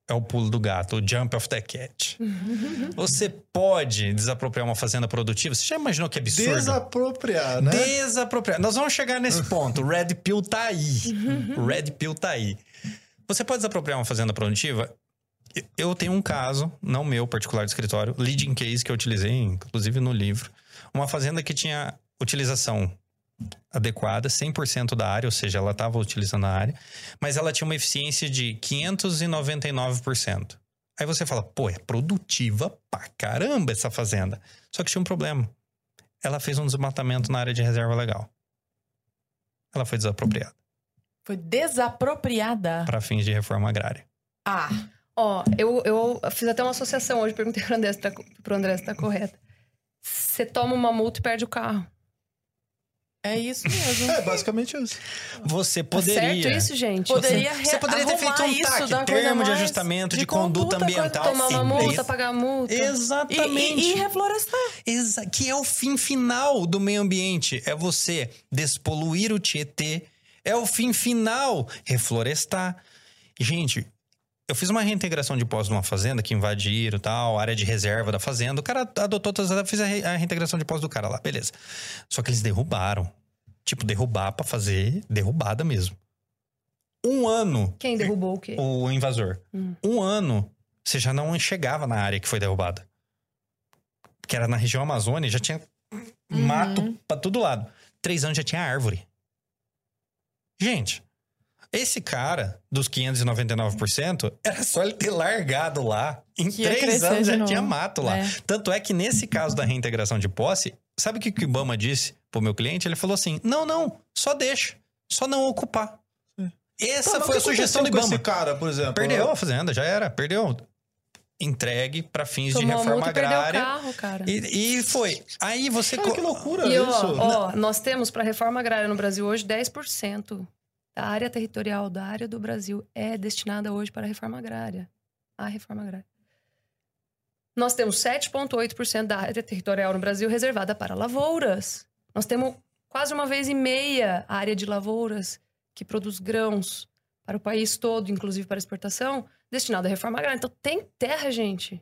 é o pulo do gato, o jump of the cat. [laughs] Você pode desapropriar uma fazenda produtiva? Você já imaginou que absurdo? Desapropriar, né? Desapropriar. Nós vamos chegar nesse [laughs] ponto. O Red Pill tá aí. O [laughs] Red Pill tá aí. Você pode desapropriar uma fazenda produtiva? Eu tenho um caso, não meu particular de escritório, leading case que eu utilizei, inclusive no livro. Uma fazenda que tinha utilização adequada, 100% da área, ou seja, ela estava utilizando a área, mas ela tinha uma eficiência de 599%. Aí você fala, pô, é produtiva pra caramba essa fazenda. Só que tinha um problema. Ela fez um desmatamento na área de reserva legal. Ela foi desapropriada Foi desapropriada. para fins de reforma agrária. Ah, Ó, eu, eu fiz até uma associação hoje, perguntei pro André se tá, pro André se tá correta. Você toma uma multa e perde o carro. É isso mesmo. É, basicamente isso. Você Tá poderia. certo isso, gente? Poderia Você, você poderia ter feito um TAC, termo de ajustamento de, de conduta, conduta, ambiental. Tomar uma simples. multa, pagar multa. E, Exatamente. e, e reflorestar. Exa- que é o fim final do meio ambiente. É você despoluir o Tietê. É o fim final. Reflorestar. Gente, eu fiz uma reintegração de poços numa fazenda que invadiram tal, área de reserva da fazenda. O cara adotou todas as. Fiz a, re- a reintegração de poços do cara lá, beleza. Só que eles derrubaram. Tipo, derrubar pra fazer derrubada mesmo. Um ano Quem derrubou o quê? o invasor. Hum. Um ano, você já não chegava na área que foi derrubada. Que era na região Amazônia, já tinha mato pra todo lado. Três anos já tinha árvore. Gente, esse cara dos 599%, era só ele ter largado lá. Em Que três anos de já tinha mato lá. É. Tanto é que nesse caso da reintegração de posse, sabe o que o Ibama disse pro meu cliente? Ele falou assim: não, não, só deixa. Só não ocupar. Essa Tá, mas foi a sugestão do Ibama. esse cara, por exemplo? Perdeu a fazenda, já era, perdeu. Entregue para fins Tomou de reforma multa e perdeu o agrária. carro, cara. E, e foi. Aí você. Cara, co- que loucura E ó, isso. ó, nós temos para reforma agrária no Brasil hoje 10% da área territorial da área do Brasil é destinada hoje para a reforma agrária. A reforma agrária. Nós temos 7,8% da área territorial no Brasil reservada para lavouras. Nós temos quase uma vez e meia a área de lavouras que produz grãos para o país todo, inclusive para exportação, destinada à reforma agrária. Então tem terra, gente.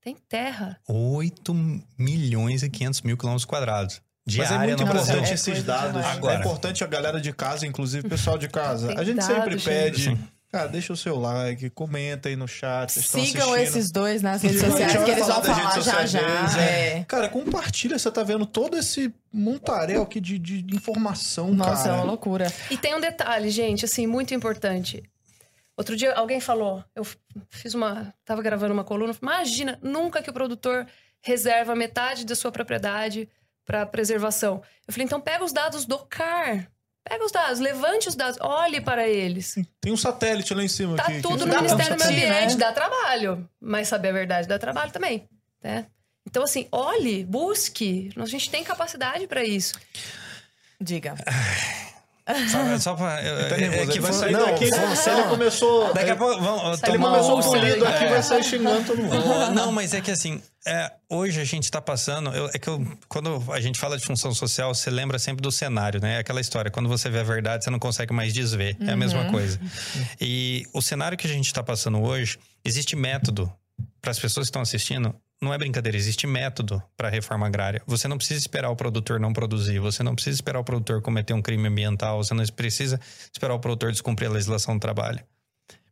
Tem terra. 8 milhões e 500 mil quilômetros quadrados de Mas é muito importante É esses dados. Agora. É importante a galera de casa, inclusive o pessoal de casa. Tem a gente dados, sempre gente. pede. Sim. Cara, deixa o seu like, comenta aí no chat. Sigam assistindo. esses dois nas redes gente sociais que eles vão falar já já. deles, É. Cara, compartilha, você tá vendo todo esse montaréu aqui de, de informação, Nossa, é cara. uma loucura. E tem um detalhe, gente, assim, muito importante. Outro dia alguém falou, eu fiz uma, tava gravando uma coluna, imagina, nunca que o produtor reserva metade da sua propriedade para preservação. Eu falei, então pega os dados do CAR. Pega os dados, levante os dados, olhe para eles. Tem um satélite lá em cima. Tá que, que tudo fica no Ministério do Meio Ambiente, né? dá trabalho. Mas saber a verdade dá trabalho também, né? Então, assim, olhe, busque. A gente tem capacidade para isso. Diga. [sighs] Só, só pra. Tá é- é que vai sair não, daqui. Se ele começou. Daqui a pouco. Vamos, Ele começou polido aqui, vai sair xingando todo mundo. [laughs] Não, mas é que assim, é, hoje a gente tá passando. eu- é que eu- quando a gente fala de função social, você lembra sempre do cenário, né? Aquela história, quando você vê a verdade, você não consegue mais desver. É a mesma coisa. E o cenário que a gente tá passando hoje, existe método para as pessoas que estão assistindo. Não é brincadeira, existe método para reforma agrária. Você não precisa esperar o produtor não produzir, você não precisa esperar o produtor cometer um crime ambiental, você não precisa esperar o produtor descumprir a legislação do trabalho.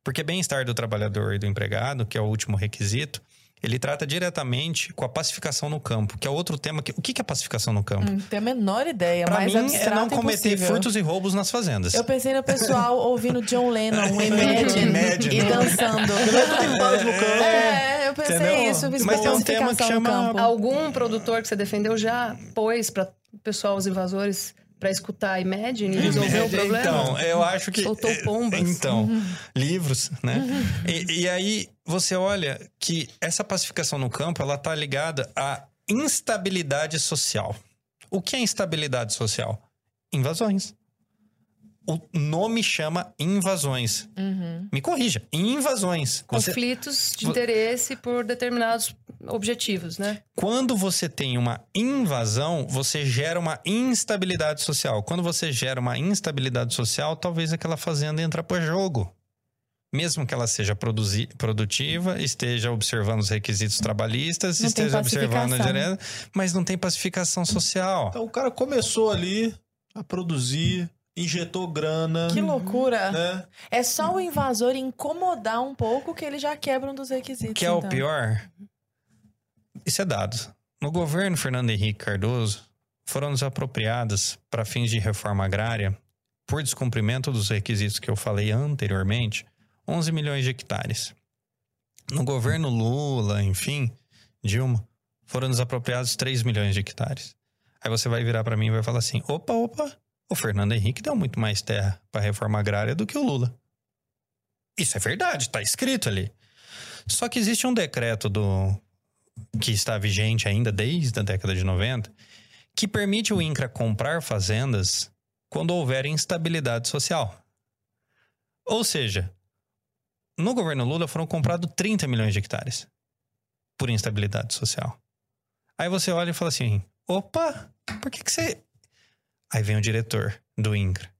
Porque bem-estar do trabalhador e do empregado, que é o último requisito, ele trata diretamente com a pacificação no campo, que é outro tema. Que, o que é pacificação no campo? Não tenho a menor ideia, Para mas mim, é não cometer impossível. furtos e roubos nas fazendas. Eu pensei no pessoal [laughs] ouvindo John Lennon, [laughs] um Imagine, Imagine. e dançando. [laughs] É, eu pensei Entendeu? isso, Mas tem um tema que chama-. Algum produtor que você defendeu já pôs para o pessoal, os invasores, para escutar Imagine e resolver o problema? Então, eu acho que. Soltou pombas. Então, livros, né? E, e aí você olha que essa pacificação no campo ela tá ligada à instabilidade social. O que é instabilidade social? Invasões. O nome chama invasões. Uhum. Me corrija, invasões. Você, Conflitos de Vo- interesse por determinados objetivos, né? Quando você tem uma invasão, você gera uma instabilidade social. Quando você gera uma instabilidade social, talvez aquela fazenda entre para jogo. Mesmo que ela seja produtiva, esteja observando os requisitos trabalhistas, Não esteja observando a direita, mas não tem pacificação social. Então, o cara começou ali a produzir, injetou grana. Que loucura. Né? É só o invasor incomodar um pouco que ele já quebra um dos requisitos. que é o então. pior? Isso é dado. No governo Fernando Henrique Cardoso, foram desapropriadas para fins de reforma agrária, por descumprimento dos requisitos que eu falei anteriormente, 11 milhões de hectares. No governo Lula, enfim, Dilma, foram desapropriados 3 milhões de hectares. Aí você vai virar para mim e vai falar assim: opa, opa, o Fernando Henrique deu muito mais terra para reforma agrária do que o Lula. Isso é verdade, tá escrito ali. Só que existe um decreto do que está vigente ainda desde a década de 90, que permite o INCRA comprar fazendas quando houver instabilidade social. Ou seja, no governo Lula foram comprados 30 milhões de hectares por instabilidade social. Aí você olha e fala assim: opa, por que, que você. Aí vem o diretor do INCRA.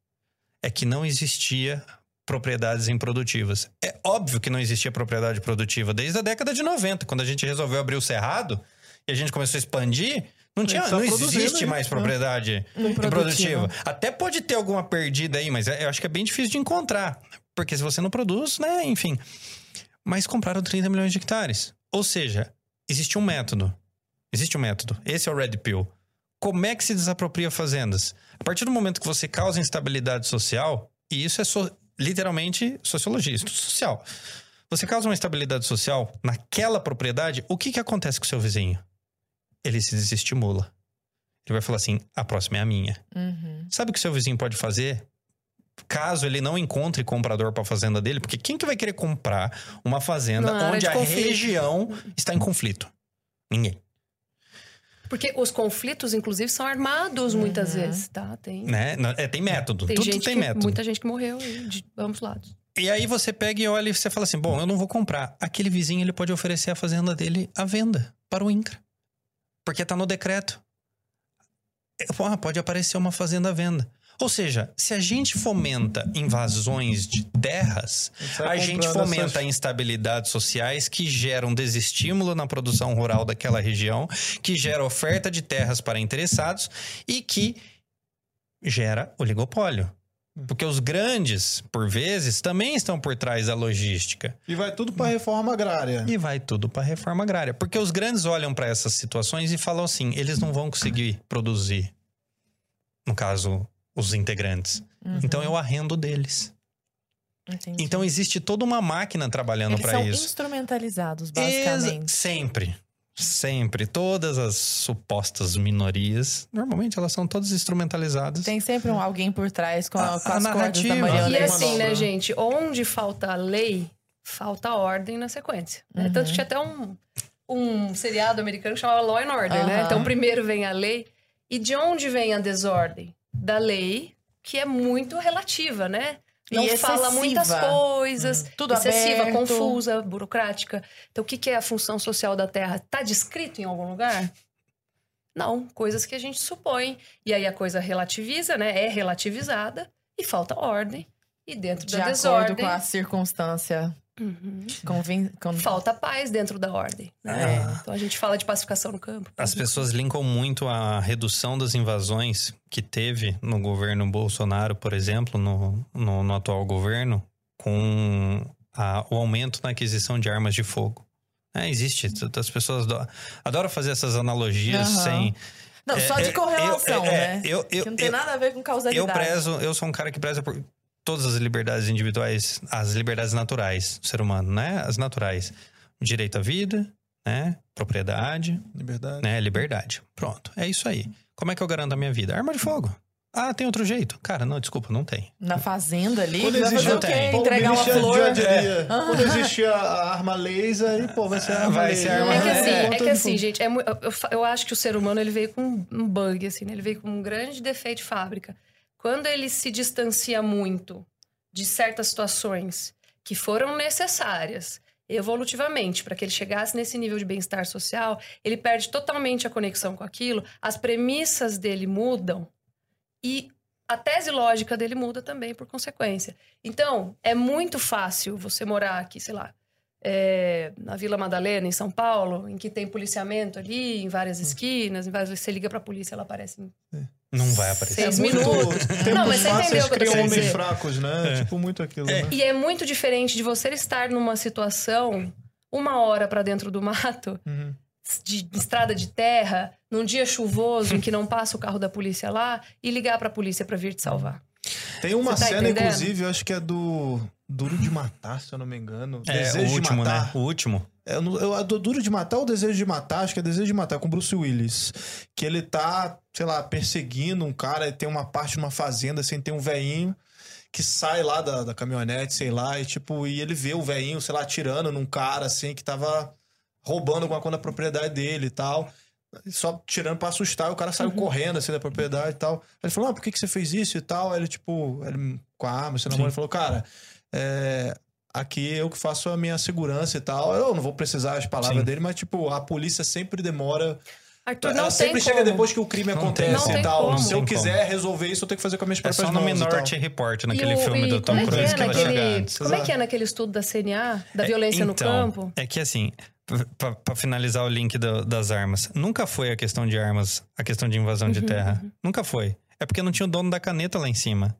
É que não existia propriedades improdutivas. É óbvio que não existia propriedade produtiva desde a década de 90, quando a gente resolveu abrir o cerrado e a gente começou a expandir. Não, tinha, não existe né? mais propriedade improdutiva. Até pode ter alguma perdida aí, mas eu acho que é bem difícil de encontrar. Porque se você não produz, né, enfim. Mas compraram 30 milhões de hectares. Ou seja, existe um método. Existe um método. Esse é o Red Pill. Como é que se desapropria fazendas? A partir do momento que você causa instabilidade social, e isso é so- literalmente sociologia, estudo social. Você causa uma instabilidade social naquela propriedade, o que, que acontece com o seu vizinho? Ele se desestimula. Ele vai falar assim: a próxima é a minha. Uhum. Sabe o que seu vizinho pode fazer? Caso ele não encontre comprador para a fazenda dele, porque quem que vai querer comprar uma fazenda Numa onde de a conflito. região está em conflito? Ninguém, Porque os conflitos, inclusive, são armados muitas vezes, tá? Tem, né? É, tem método, tem tudo gente tem que, método. muita gente que morreu aí, de ambos lados. E aí você pega e olha e você fala assim: bom, eu não vou comprar. Aquele vizinho ele pode oferecer a fazenda dele à venda para o INCRA. Porque tá no decreto. É, pô, pode aparecer uma fazenda à venda. Ou seja, se a gente fomenta invasões de terras, a gente fomenta essas- instabilidades sociais que geram desestímulo na produção rural daquela região, que gera oferta de terras para interessados e que gera oligopólio. Porque os grandes, por vezes, também estão por trás da logística. E vai tudo pra reforma agrária. E vai tudo para a reforma agrária. Porque os grandes olham para essas situações e falam assim: eles não vão conseguir produzir. No caso, os integrantes. Uhum. Então eu arrendo deles. Entendi. Então existe toda uma máquina trabalhando Eles para são isso. instrumentalizados, Exa- basicamente. sempre. Sempre. Todas as supostas minorias, normalmente elas são todas instrumentalizadas. Tem sempre um alguém por trás com, A- a, com a as cordas da narrativa. Mariana. E assim, né, gente? Onde falta a lei, falta ordem na sequência. né? Uhum. Tanto que tinha até um, um seriado americano que chamava Law and Order, né? Aham. Então, primeiro vem a lei. E de onde vem a desordem? Da lei, que é muito relativa, né? E Não fala excessiva. muitas coisas, Tudo excessiva, aberto. confusa, burocrática. Então, o que é a função social da Terra? Tá descrito em algum lugar? Não, coisas que a gente supõe. E aí a coisa relativiza, né? É relativizada e falta ordem. E dentro De da acordo desordem, com a circunstância. Uhum. Convin... con- falta paz dentro da ordem. Né? É. Então a gente fala de pacificação no campo. As pessoas linkam muito a redução das invasões que teve no governo Bolsonaro, por exemplo, no, no, no atual governo, com a- o aumento na aquisição de armas de fogo. É, existe. As pessoas adoram, adoram fazer essas analogias Aham. sem. Não, só É, de é, correlação, eu- é, né? Eu, eu, que não tem eu- nada a ver com causalidade. eu prezo, eu sou um cara que preza por todas as liberdades individuais, as liberdades naturais do ser humano, né? As naturais. Direito à vida, né? Propriedade, Liberdade. né? Liberdade. Pronto. É isso aí. Como é que eu garanto a minha vida? Arma de fogo. Ah, tem outro jeito? Cara, não, desculpa, não tem. Na fazenda ali, Quando vai fazer existe o quê? tem. Entregar uma flor. de diria, Quando existia a arma laser, aí, pô, vai ser a arma Vai laser. ser a arma É que É, assim, é, é, que de assim, gente, é eu, eu acho que o ser humano ele veio com um bug, assim, né? ele veio com um grande defeito de fábrica. Quando ele se distancia muito de certas situações que foram necessárias evolutivamente para que ele chegasse nesse nível de bem-estar social, ele perde totalmente a conexão com aquilo, as premissas dele mudam e a tese lógica dele muda também por consequência. Então, é muito fácil você morar aqui, sei lá, é, na Vila Madalena, em São Paulo, em que tem policiamento ali, em várias Hum. esquinas, em várias... você liga pra polícia, ela aparece em Não vai aparecer. Seis É muito- minutos. [laughs] Tempos Não, mas você entendeu o que eu tô homens fracos, né? Tipo, muito aquilo, né? E é muito diferente de você estar numa situação uma hora pra dentro do mato, Uhum. de estrada de terra, num dia chuvoso em que não passa o carro da polícia lá, e ligar pra polícia pra vir te salvar. Tem uma tá cena, entendendo? inclusive, eu acho que é do Duro de Matar, se eu não me engano. É, Desejo o último, de Matar. né? O último. É, eu, eu, do Duro de Matar ou Desejo de Matar? Acho que é Desejo de Matar, com Bruce Willis. Que ele tá, sei lá, perseguindo um cara e tem uma parte numa fazenda, assim, tem um veinho que sai lá da, da caminhonete, sei lá, e tipo, e ele vê o veinho, sei lá, atirando num cara, assim, que tava roubando alguma coisa da propriedade dele e tal. Só tirando pra assustar, o cara saiu Uhum. correndo assim da propriedade e tal. Ele falou: ah, por que, que você fez isso e tal? Aí ele, tipo, ele, com a arma, assim, na mão, Sim. ele falou: cara, é, aqui eu que faço a minha segurança e tal. Eu não vou precisar as palavras Sim. dele, mas, tipo, a polícia sempre demora. Arthur, Ela não sempre chega como. depois que o crime Não acontece tem. E tal. como. Se eu quiser resolver isso, eu tenho que fazer com as minhas É próprias só no e. Minority Report, naquele o- filme e do Tom como é que Cruise é que ela naquele- chega antes. Como é que é naquele estudo da CNA, da É, violência no então, campo? É que assim, p- pra pra finalizar o link do- das armas, nunca foi a questão de armas, a questão de invasão Uhum, de terra. Nunca foi. É porque não tinha o dono da caneta lá em cima.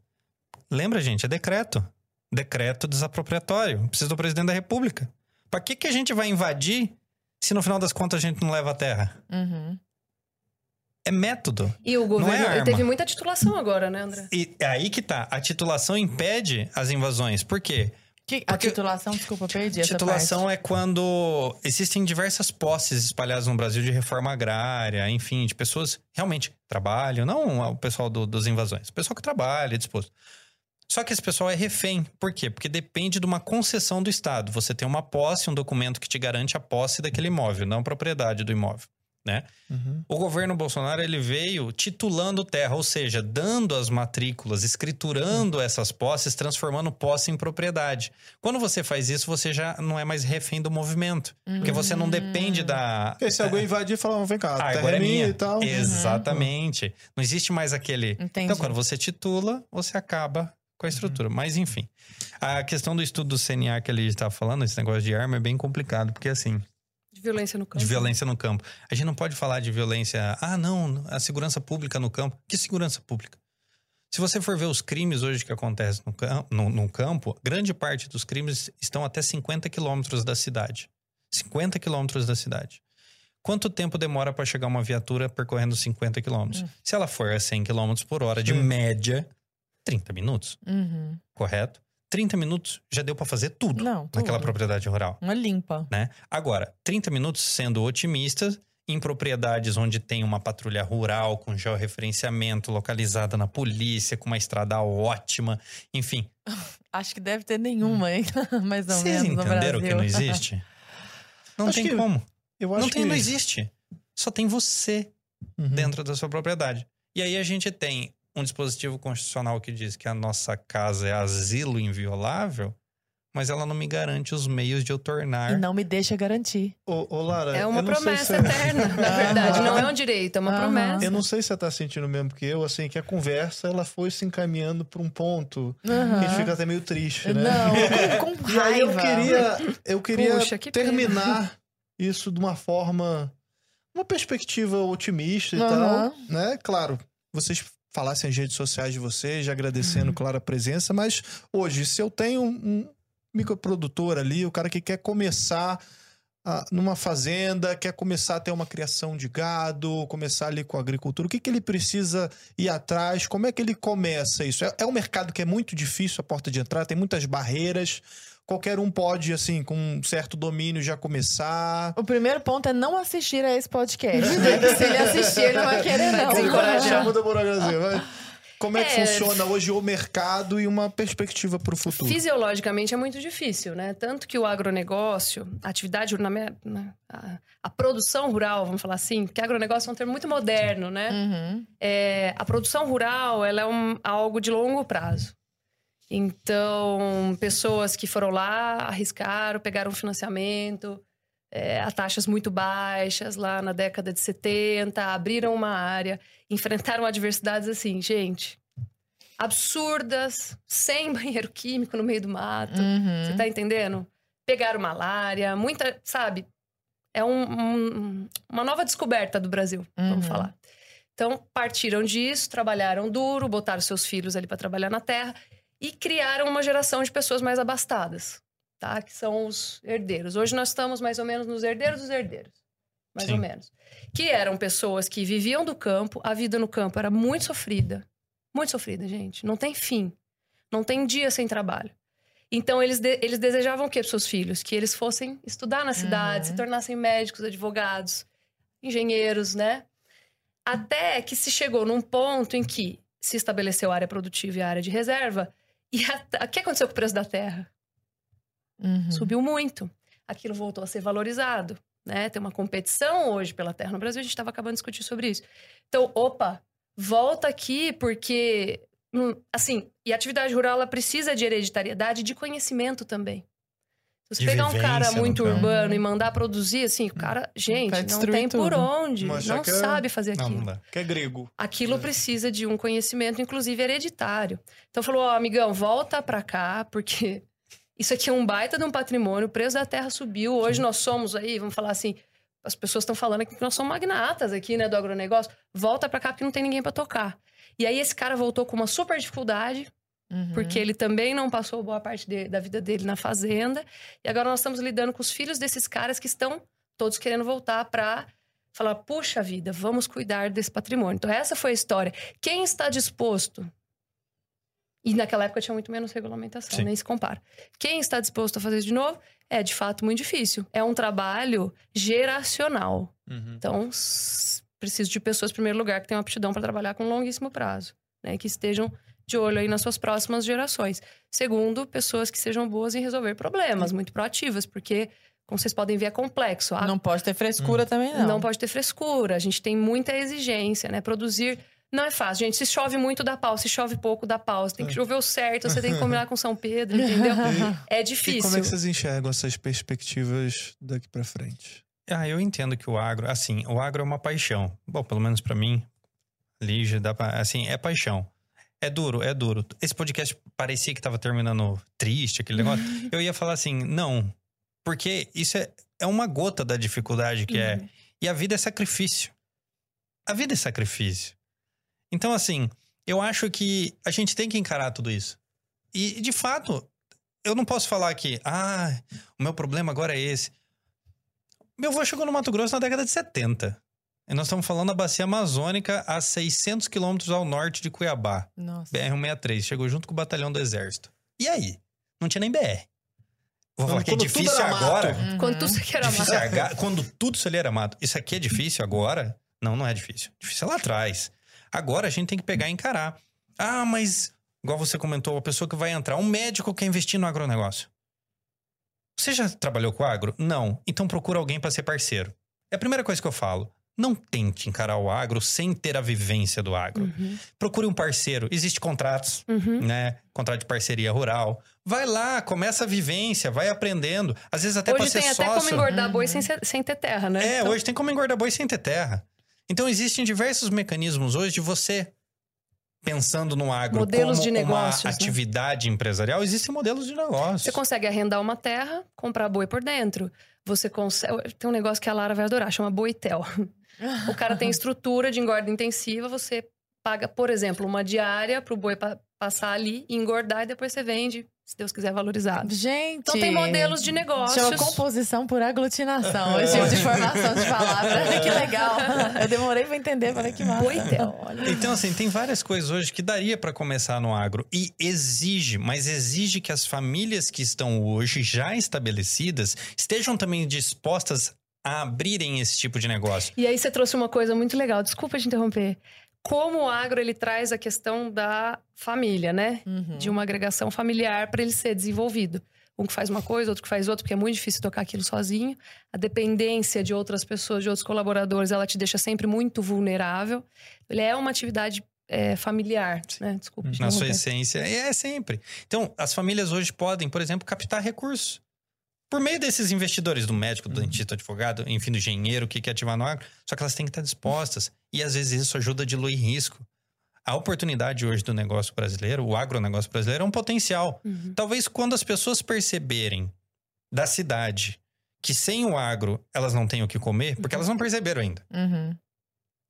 Lembra, gente? É decreto. Decreto desapropriatório. Precisa do presidente da república. Pra que, que a gente vai invadir se no final das contas a gente não leva a terra? Uhum. É método. E o é governo arma. teve muita titulação agora, né, André? E é aí que tá. A titulação impede as invasões. Por quê? Que- a Porque- titulação, desculpa, perdi Titulação é quando existem diversas posses espalhadas no Brasil de reforma agrária, enfim, de pessoas realmente trabalham, não o pessoal do- dos invasões, o pessoal que trabalha, disposto. Só que esse pessoal é refém. Por quê? Porque depende de uma concessão do Estado. Você tem uma posse, um documento que te garante a posse daquele imóvel, não a propriedade do imóvel. Né? Uhum. O governo Bolsonaro ele veio titulando terra, ou seja, dando as matrículas, escriturando essas posses, transformando posse em propriedade. Quando você faz isso, você já não é mais refém do movimento, porque você não depende da Porque se alguém invadir, fala, vem cá, ah, terra agora é é minha minha. e tal. Exatamente. Não existe mais aquele. Entendi. Então, quando você titula, você acaba com a estrutura. Mas, enfim. A questão do estudo do CNA que ele estava falando, esse negócio de arma, é bem complicado, porque assim. De violência no campo. De violência no campo. A gente não pode falar de violência. Ah, não, a segurança pública no campo. Que segurança pública? Se você for ver os crimes hoje que acontecem no, cam- no- no campo, grande parte dos crimes estão até 50 quilômetros da cidade. 50 quilômetros da cidade. Quanto tempo demora para chegar uma viatura percorrendo 50 quilômetros? Se ela for a 100 quilômetros por hora, de Sim. média, 30 minutos, Uhum. correto? 30 minutos já deu para fazer tudo Não, naquela tudo. propriedade rural Uma limpa. né? Agora, 30 minutos sendo otimista em propriedades onde tem uma patrulha rural com georreferenciamento localizada na polícia, com uma estrada ótima, enfim. [laughs] Acho que deve ter nenhuma, hein? [laughs] Mais ou Vocês menos no entenderam Brasil. que não [laughs] existe? Não Acho tem que- como. Eu acho Não tem, que... não existe. Só tem você Uhum. dentro da sua propriedade. E aí a gente tem um dispositivo constitucional que diz que a nossa casa é asilo inviolável, mas ela não me garante os meios de eu tornar E não me deixa garantir. Ô, ô, Lara, É uma eu não sei promessa se- eterna, na [laughs] verdade. Não é um direito, é uma Aham. promessa. Eu não sei se você tá sentindo mesmo que eu, assim, que a conversa ela foi se encaminhando pra um ponto que a gente fica até meio triste, né? Não, com, com [laughs] E aí eu raiva. queria, eu queria Puxa, que pena. terminar [laughs] isso de uma forma, uma perspectiva otimista e Aham. tal, né? Claro, vocês falassem as redes sociais de vocês, já agradecendo, Uhum. claro, a presença, mas hoje, se eu tenho um microprodutor ali, o cara que quer começar ah, numa fazenda, quer começar a ter uma criação de gado, começar ali com a agricultura, o que, que ele precisa ir atrás? Como é que ele começa isso? É, é um mercado que é muito difícil a porta de entrada, tem muitas barreiras. Qualquer um pode, assim, com um certo domínio já começar. O primeiro ponto é não assistir a esse podcast, [laughs] né? Se ele assistir, ele não vai querer, não. Do Brasil, vai. Como é que É. funciona hoje o mercado e uma perspectiva para o futuro? Fisiologicamente é muito difícil, né? Tanto que o agronegócio, a atividade, na minha- na- a, a produção rural, vamos falar assim, porque agronegócio é um termo muito moderno, né? Uhum. É, a produção rural ela é um- algo de longo prazo. Então, pessoas que foram lá, arriscaram, pegaram financiamento é, a taxas muito baixas lá na década de 70, abriram uma área, enfrentaram adversidades assim, gente, absurdas, sem [laughs] banheiro químico no meio do mato. Uhum. Você tá entendendo? Pegaram malária, muita, sabe? É um- um- uma nova descoberta do Brasil, vamos Uhum. falar. Então, partiram disso, trabalharam duro, botaram seus filhos ali para trabalhar na terra e criaram uma geração de pessoas mais abastadas, tá? Que são os herdeiros. Hoje nós estamos mais ou menos nos herdeiros dos herdeiros. Mais Sim. ou menos. Que eram pessoas que viviam do campo, a vida no campo era muito sofrida. Muito sofrida, gente. Não tem fim. Não tem dia sem trabalho. Então, eles, de- eles desejavam o quê para seus filhos? Que eles fossem estudar na cidade, Uhum. se tornassem médicos, advogados, engenheiros, né? Até que se chegou num ponto em que se estabeleceu a área produtiva e a área de reserva. E a- o que aconteceu com o preço da terra? Uhum. Subiu muito. Aquilo voltou a ser valorizado. né? Tem uma competição hoje pela terra no Brasil, a gente estava acabando de discutir sobre isso. Então, opa, volta aqui porque, hum, assim, e a atividade rural ela precisa de hereditariedade e de conhecimento também. Se você pegar um cara muito urbano e mandar produzir, assim, o cara, gente, não tem por tudo. onde, Mas não é- sabe fazer Não, aquilo. não dá. Que é grego. Aquilo precisa de um conhecimento, inclusive hereditário. Então falou, ó, amigão, volta pra cá, porque [laughs] isso aqui é um baita de um patrimônio, o preço da terra subiu. Hoje nós somos aí, vamos falar assim, as pessoas estão falando aqui que nós somos magnatas aqui, né, do agronegócio. Volta pra cá porque não tem ninguém pra tocar. E aí esse cara voltou com uma super dificuldade, Uhum. porque ele também não passou boa parte de- da vida dele na fazenda. E agora nós estamos lidando com os filhos desses caras que estão todos querendo voltar para falar: puxa vida, vamos cuidar desse patrimônio. Então, essa foi a história. Quem está disposto? E naquela época tinha muito menos regulamentação, Sim. nem se compara. Quem está disposto a fazer isso de novo é de fato muito difícil. É um trabalho geracional. Então, s- preciso de pessoas, em primeiro lugar, que tenham aptidão para trabalhar com longuíssimo prazo, né? Que estejam de olho aí nas suas próximas gerações. Segundo, pessoas que sejam boas em resolver problemas, muito proativas, porque, como vocês podem ver, é complexo. A- Não pode ter frescura também, não. não. pode ter frescura. A gente tem muita exigência, né? Produzir não é fácil, gente. Se chove muito, dá pau. Se chove pouco, dá pau. Você tem que chover o certo, você tem que combinar com São Pedro, [laughs] entendeu? É E difícil. como é que vocês enxergam essas perspectivas daqui pra frente? Ah, eu entendo que o agro, assim, o agro é uma paixão. Bom, pelo menos pra mim, Lígia, dá pra, assim, é paixão. É duro, é duro. Esse podcast parecia que tava terminando triste, aquele negócio. [laughs] eu ia falar assim, não. Porque isso é, é uma gota da dificuldade que é. E a vida é sacrifício. A vida é sacrifício. Então, assim, eu acho que a gente tem que encarar tudo isso. E, de fato, eu não posso falar que, ah, o meu problema agora é esse. Meu avô chegou no Mato Grosso na década de 70. E nós estamos falando da bacia amazônica a 600 quilômetros ao norte de Cuiabá. Nossa. BR-163. Chegou junto com o batalhão do exército. E aí? Não tinha nem BR. Vou falar que é Quando tudo difícil era mato. agora. Uhum. Quando tu você quer Difícil amar. é aga- quando tudo isso ali era mato. Isso aqui é difícil agora? Não, não é difícil. Difícil é lá atrás. Agora a gente tem que pegar e encarar. Ah, mas, igual você comentou, a pessoa que vai entrar, um médico quer investir no agronegócio. Você já trabalhou com agro? Não. Então procura alguém para ser parceiro. É a primeira coisa que eu falo. Não tente encarar o agro sem ter a vivência do agro. Uhum, Procure um parceiro. Existem contratos uhum. né? Contrato de parceria rural. Vai lá, começa a vivência, vai aprendendo. Às vezes até pra Hoje ser tem até sócio. como engordar boi Uhum. sem, ser- sem ter terra, né? É, Então, hoje tem como engordar boi sem ter terra. Então existem diversos mecanismos hoje de você pensando no agro Modelos como de negócios, uma né? atividade empresarial, existem modelos de negócio. Você consegue arrendar uma terra, comprar boi por dentro. Você consegue. Tem um negócio que a Lara vai adorar, chama boitel. [laughs] O cara tem estrutura de engorda intensiva, você paga, por exemplo, uma diária pro boi pa- passar ali, engordar e depois você vende, se Deus quiser, valorizado. Gente. Então tem modelos de negócios. Chama composição por aglutinação. Esse tipo de formação de palavra. [laughs] que legal. Eu demorei pra entender, falei que massa. Boitel, olha. Então, assim, tem várias coisas hoje que daria para começar no agro. E exige, mas exige que as famílias que estão hoje já estabelecidas estejam também dispostas a abrirem esse tipo de negócio. E aí você trouxe uma coisa muito legal, desculpa te interromper. Como o agro ele traz a questão da família, né? Uhum. De uma agregação familiar para ele ser desenvolvido. Um que faz uma coisa, outro que faz outra, porque é muito difícil tocar aquilo sozinho. A dependência de outras pessoas, de outros colaboradores, ela te deixa sempre muito vulnerável. Ele é uma atividade é, familiar, né? Desculpa. Na sua essência, é sempre. Então, as famílias hoje podem, por exemplo, captar recursos. Por meio desses investidores, do médico, do dentista, do advogado, enfim, do engenheiro que quer ativar no agro. Só que elas têm que estar dispostas. E às vezes isso ajuda a diluir risco. A oportunidade hoje do negócio brasileiro, o agronegócio brasileiro, é um potencial. Uhum. Talvez quando as pessoas perceberem da cidade que sem o agro elas não têm o que comer, porque elas não perceberam ainda. Uhum.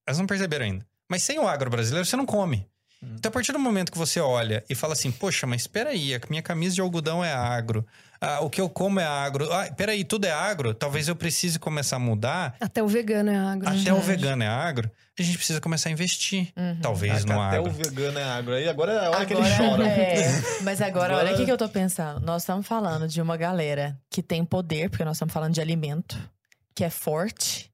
Elas não perceberam ainda. Mas sem o agro brasileiro, você não come. Hum. Então, a partir do momento que você olha e fala assim, poxa, mas espera aí, a minha camisa de algodão é agro, ah, o que eu como é agro, ah, peraí, tudo é agro, talvez eu precise começar a mudar, Até o vegano é agro. até gente. o vegano é agro, a gente precisa começar a investir, Uhum. talvez no Até agro. o vegano é agro. Aí agora é a hora que ele Agora, chora. é, [laughs] mas agora, Agora- olha o que, que eu tô pensando. Nós estamos falando de uma galera que tem poder, porque nós estamos falando de alimento, que é forte,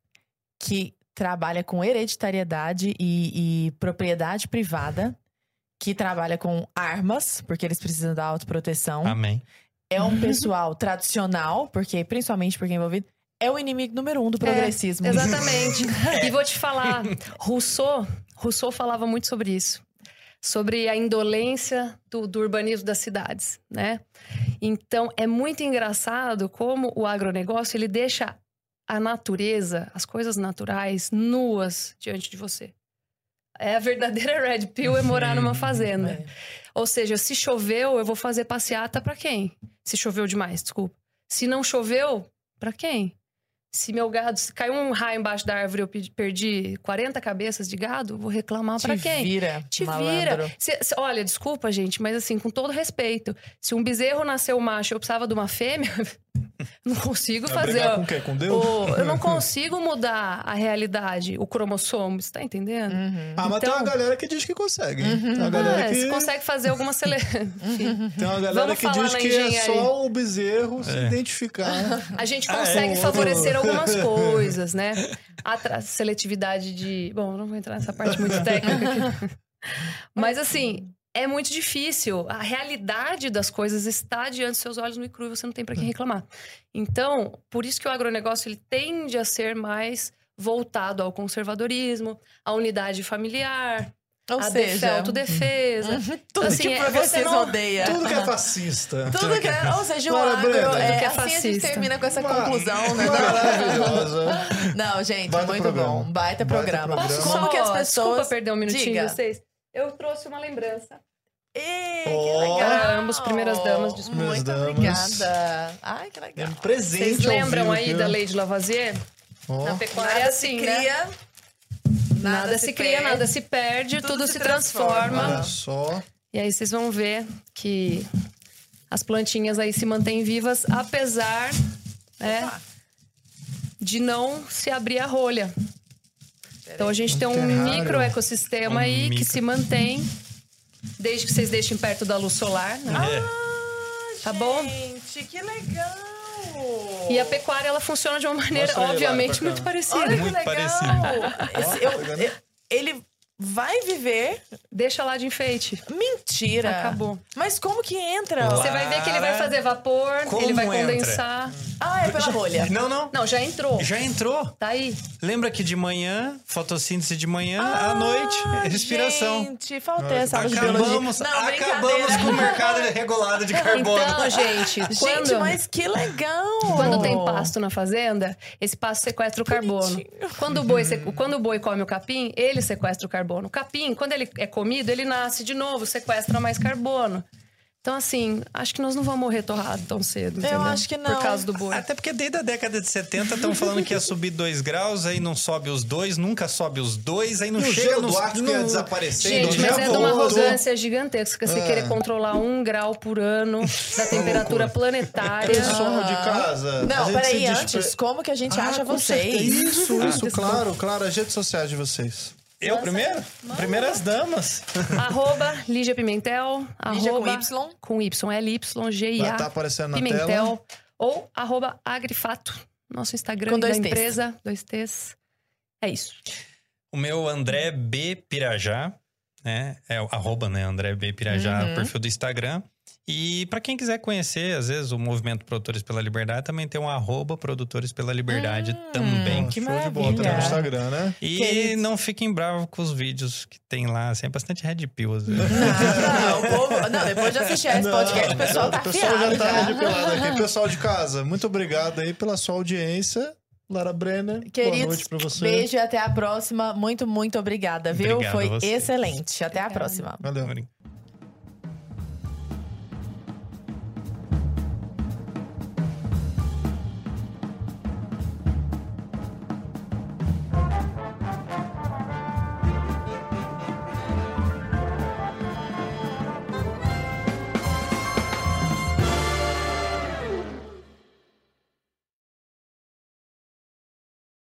que trabalha com hereditariedade e, e propriedade privada, que trabalha com armas, porque eles precisam da autoproteção. Amém. É um pessoal tradicional, porque principalmente porque é envolvido. é o inimigo número um do progressismo. É, exatamente. [laughs] E vou te falar, Rousseau, Rousseau falava muito sobre isso. Sobre a indolência do, do urbanismo das cidades, né? Então, é muito engraçado como o agronegócio, ele deixa a natureza, as coisas naturais, nuas diante de você. É a verdadeira red pill é morar numa fazenda. É. Ou seja, se choveu, eu vou fazer passeata pra quem? Se choveu demais, desculpa. Se não choveu, pra quem? Se meu gado, se caiu um raio embaixo da árvore e eu pe- perdi 40 cabeças de gado, vou reclamar pra Te quem? vira, Te malandro. vira. Se- se- olha, desculpa, gente, mas assim, com todo respeito, se um bezerro nasceu macho e eu precisava de uma fêmea, [laughs] [laughs] não consigo fazer. ó, com o quê? Com Deus? o- eu não [laughs] consigo mudar a realidade, o cromossomo, você tá entendendo? Uhum. Ah, mas tem Então- uma galera que diz que consegue. hein? Tem uma galera É, que... Você consegue fazer alguma seleção. [laughs] Tem uma galera Vamos que diz que é só o bezerro se É. identificar. A gente Ah, consegue é. favorecer algumas coisas, né? A tra- seletividade de. Bom, não vou entrar nessa parte muito técnica aqui. Mas assim, é muito difícil. A realidade das coisas está diante dos seus olhos no cru e você não tem para quem reclamar. Então, por isso que o agronegócio ele tende a ser mais voltado ao conservadorismo, à unidade familiar, Ou à seja, defe- autodefesa. tudo assim, que é- não- odeia. Tudo que é fascista. Tudo que é, ou seja, o Laura agro, Brenda. é, que é assim a gente fascista. termina com essa Mar- conclusão, né? Maravilhosa. Não, gente, Baita muito programa. bom. Baita Baita programa. programa. Como Só- que as Desculpa pessoas... perder um minutinho Diga. de vocês. Eu trouxe uma lembrança. Que legal. Caramba, primeiras damas, desculpa. Muito Primeiras obrigada. Ai, que É legal. um presente Vocês lembram aí da lei de Lavoisier? Ó. Na pecuária é Nada assim, se né? cria, Nada, se cria, perde. nada se perde, tudo, se, transforma. Olha só. E aí vocês vão ver que as plantinhas aí se mantêm vivas, apesar né, de não se abrir a rolha. Então a gente tem um terrário. micro ecossistema Um aí que micro. se mantém, desde que vocês deixem perto da luz solar. Né? É. Tá bom? Gente, que legal. E a pecuária ela funciona de uma maneira, Mostra obviamente, muito parecida. Olha que Muito legal. parecido. Esse- eu- eu- ele vai viver... Deixa lá de enfeite. Mentira. Acabou. Mas como que entra? Você vai ver que ele vai fazer vapor, Como ele vai entra? condensar. Ah, é pela rolha. Não, não. Não, já entrou. Já entrou. Tá aí. Lembra que de manhã, fotossíntese de manhã, Ah, à noite, respiração. Gente, faltei essa aula de biologia. Acabamos, Não, acabamos com o mercado regulado de carbono. Então, gente, Gente, quando, mas que legal! quando tem pasto na fazenda, esse pasto sequestra o carbono. Bonitinho. Quando o, boi sequ- quando o boi come o capim, ele sequestra o carbono. O capim, quando ele é comido, ele nasce de novo, sequestra mais carbono. Então, assim, acho que nós não vamos morrer torrado tão cedo. entendeu? acho que não. Por causa do boi. Até porque desde a década de 70 estão [laughs] falando que ia subir 2 graus, aí não sobe os dois, nunca sobe os dois, aí não o chega gelo no, do Ártico no- ia desaparecer. Gente, então mas é de uma arrogância gigantesca você É. querer controlar um grau por ano da temperatura planetária. Pessoal de casa. a Não, peraí, antes, como que a gente Ah, acha com vocês? certeza. Isso, Ah, isso, claro, claro. As redes sociais de vocês. Eu primeiro? Primeiras damas. arroba Lígia Pimentel. Lígia com Y? Com Y, L-Y-G-I-A. Estar aparecendo na Pimentel. tela. Ou arroba Agrifato. Nosso Instagram Com da dois Ts. empresa. Dois T's. É isso. O meu André B Pirajá, né? É o arroba, né? André B Pirajá, Uhum. perfil do Instagram. E para quem quiser conhecer, às vezes, o movimento Produtores pela Liberdade, também tem um arroba Produtores pela Liberdade Hum. também. Que Show de bola, tá no Instagram, né? E Queridos. não fiquem bravos com os vídeos que tem lá. Assim, é bastante red pill, às vezes. [laughs] Não, o povo- não, depois de assistir esse podcast, o pessoal tá o pessoal afiado já tá arrepilado aqui. Pessoal de casa, muito obrigado aí pela sua audiência. Lara Brenner, boa Queridos, noite pra você. beijo e até a próxima. Muito, muito obrigada, viu? Obrigado Foi excelente. Até a próxima. Valeu.